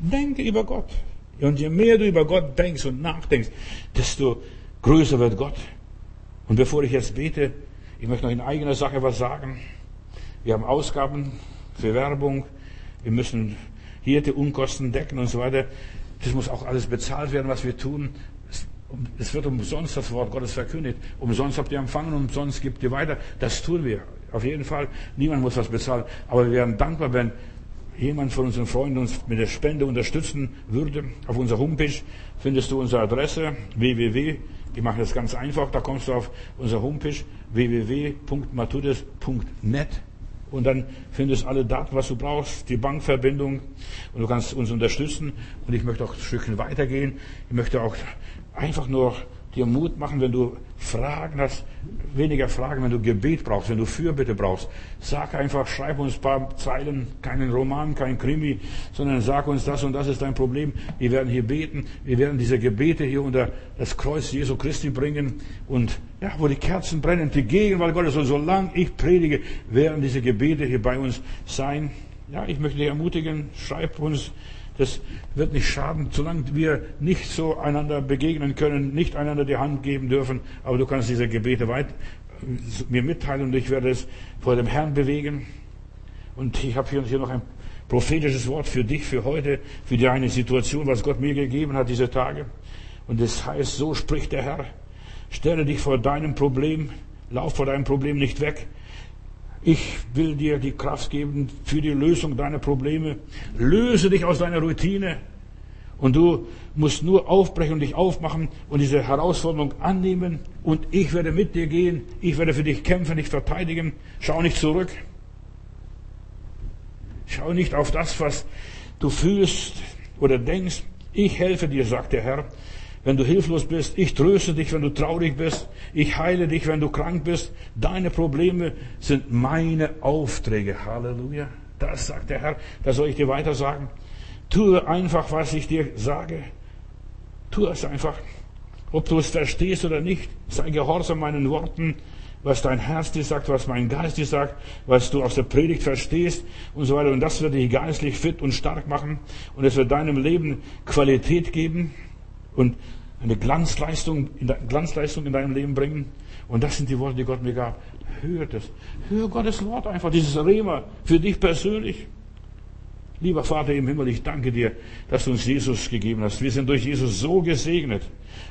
A: Denke über Gott. Und je mehr du über Gott denkst und nachdenkst, desto größer wird Gott. Und bevor ich jetzt bete, ich möchte noch in eigener Sache was sagen. Wir haben Ausgaben für Werbung. Wir müssen hier die Unkosten decken und so weiter. Das muss auch alles bezahlt werden, was wir tun. Es wird umsonst das Wort Gottes verkündigt. Umsonst habt ihr empfangen, umsonst gibt ihr weiter. Das tun wir. Auf jeden Fall. Niemand muss was bezahlen. Aber wir wären dankbar, wenn jemand von unseren Freunden uns mit der Spende unterstützen würde. Auf unserer Homepage findest du unsere Adresse www. Ich mache das ganz einfach. Da kommst du auf unsere Homepage www.matudis.net und dann findest du alle Daten, was du brauchst, die Bankverbindung und du kannst uns unterstützen. Und ich möchte auch ein Stückchen weitergehen. Ich möchte auch einfach nur dir Mut machen, wenn du Fragen hast, weniger Fragen, wenn du Gebet brauchst, wenn du Fürbitte brauchst. Sag einfach, schreib uns ein paar Zeilen, keinen Roman, kein Krimi, sondern sag uns, das und das ist dein Problem. Wir werden hier beten, wir werden diese Gebete hier unter das Kreuz Jesu Christi bringen und ja, wo die Kerzen brennen, die Gegenwart Gottes und solange ich predige, werden diese Gebete hier bei uns sein. Ja, ich möchte dich ermutigen, schreib uns das wird nicht schaden, solange wir nicht so einander begegnen können, nicht einander die Hand geben dürfen. Aber du kannst diese Gebete weit mir mitteilen und ich werde es vor dem Herrn bewegen. Und ich habe hier, hier noch ein prophetisches Wort für dich, für heute, für deine Situation, was Gott mir gegeben hat diese Tage. Und das heißt, so spricht der Herr. Stelle dich vor deinem Problem, lauf vor deinem Problem nicht weg. Ich will dir die Kraft geben für die Lösung deiner Probleme. Löse dich aus deiner Routine. Und du musst nur aufbrechen und dich aufmachen und diese Herausforderung annehmen. Und ich werde mit dir gehen. Ich werde für dich kämpfen, dich verteidigen. Schau nicht zurück. Schau nicht auf das, was du fühlst oder denkst. Ich helfe dir, sagt der Herr wenn du hilflos bist. Ich tröste dich, wenn du traurig bist. Ich heile dich, wenn du krank bist. Deine Probleme sind meine Aufträge. Halleluja. Das sagt der Herr. Das soll ich dir weiter sagen. Tue einfach, was ich dir sage. Tue es einfach. Ob du es verstehst oder nicht, sei gehorsam meinen Worten, was dein Herz dir sagt, was mein Geist dir sagt, was du aus der Predigt verstehst und so weiter. Und das wird dich geistlich fit und stark machen und es wird deinem Leben Qualität geben und eine Glanzleistung in, de, Glanzleistung in deinem Leben bringen. Und das sind die Worte, die Gott mir gab. Hör das. Hör Gottes Wort einfach, dieses Rema für dich persönlich. Lieber Vater im Himmel, ich danke dir, dass du uns Jesus gegeben hast. Wir sind durch Jesus so gesegnet.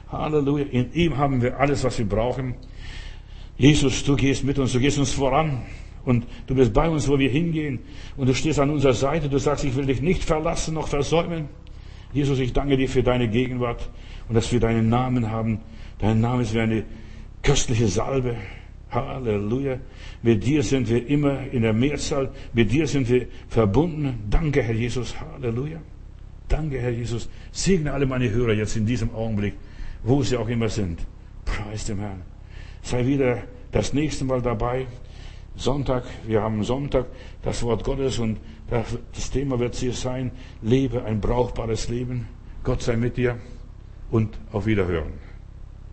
A: Halleluja. In ihm haben wir alles, was wir brauchen. Jesus, du gehst mit uns, du gehst uns voran. Und du bist bei uns, wo wir hingehen. Und du stehst an unserer Seite. Du sagst, ich will dich nicht verlassen noch versäumen. Jesus, ich danke dir für deine Gegenwart und dass wir deinen Namen haben. Dein Name ist wie eine köstliche Salbe. Halleluja. Mit dir sind wir immer in der Mehrzahl. Mit dir sind wir verbunden. Danke, Herr Jesus. Halleluja. Danke, Herr Jesus. Segne alle meine Hörer jetzt in diesem Augenblick, wo sie auch immer sind. Preis dem Herrn. Sei wieder das nächste Mal dabei. Sonntag, wir haben Sonntag, das Wort Gottes und das Thema wird hier sein, lebe ein brauchbares Leben. Gott sei mit dir und auf Wiederhören.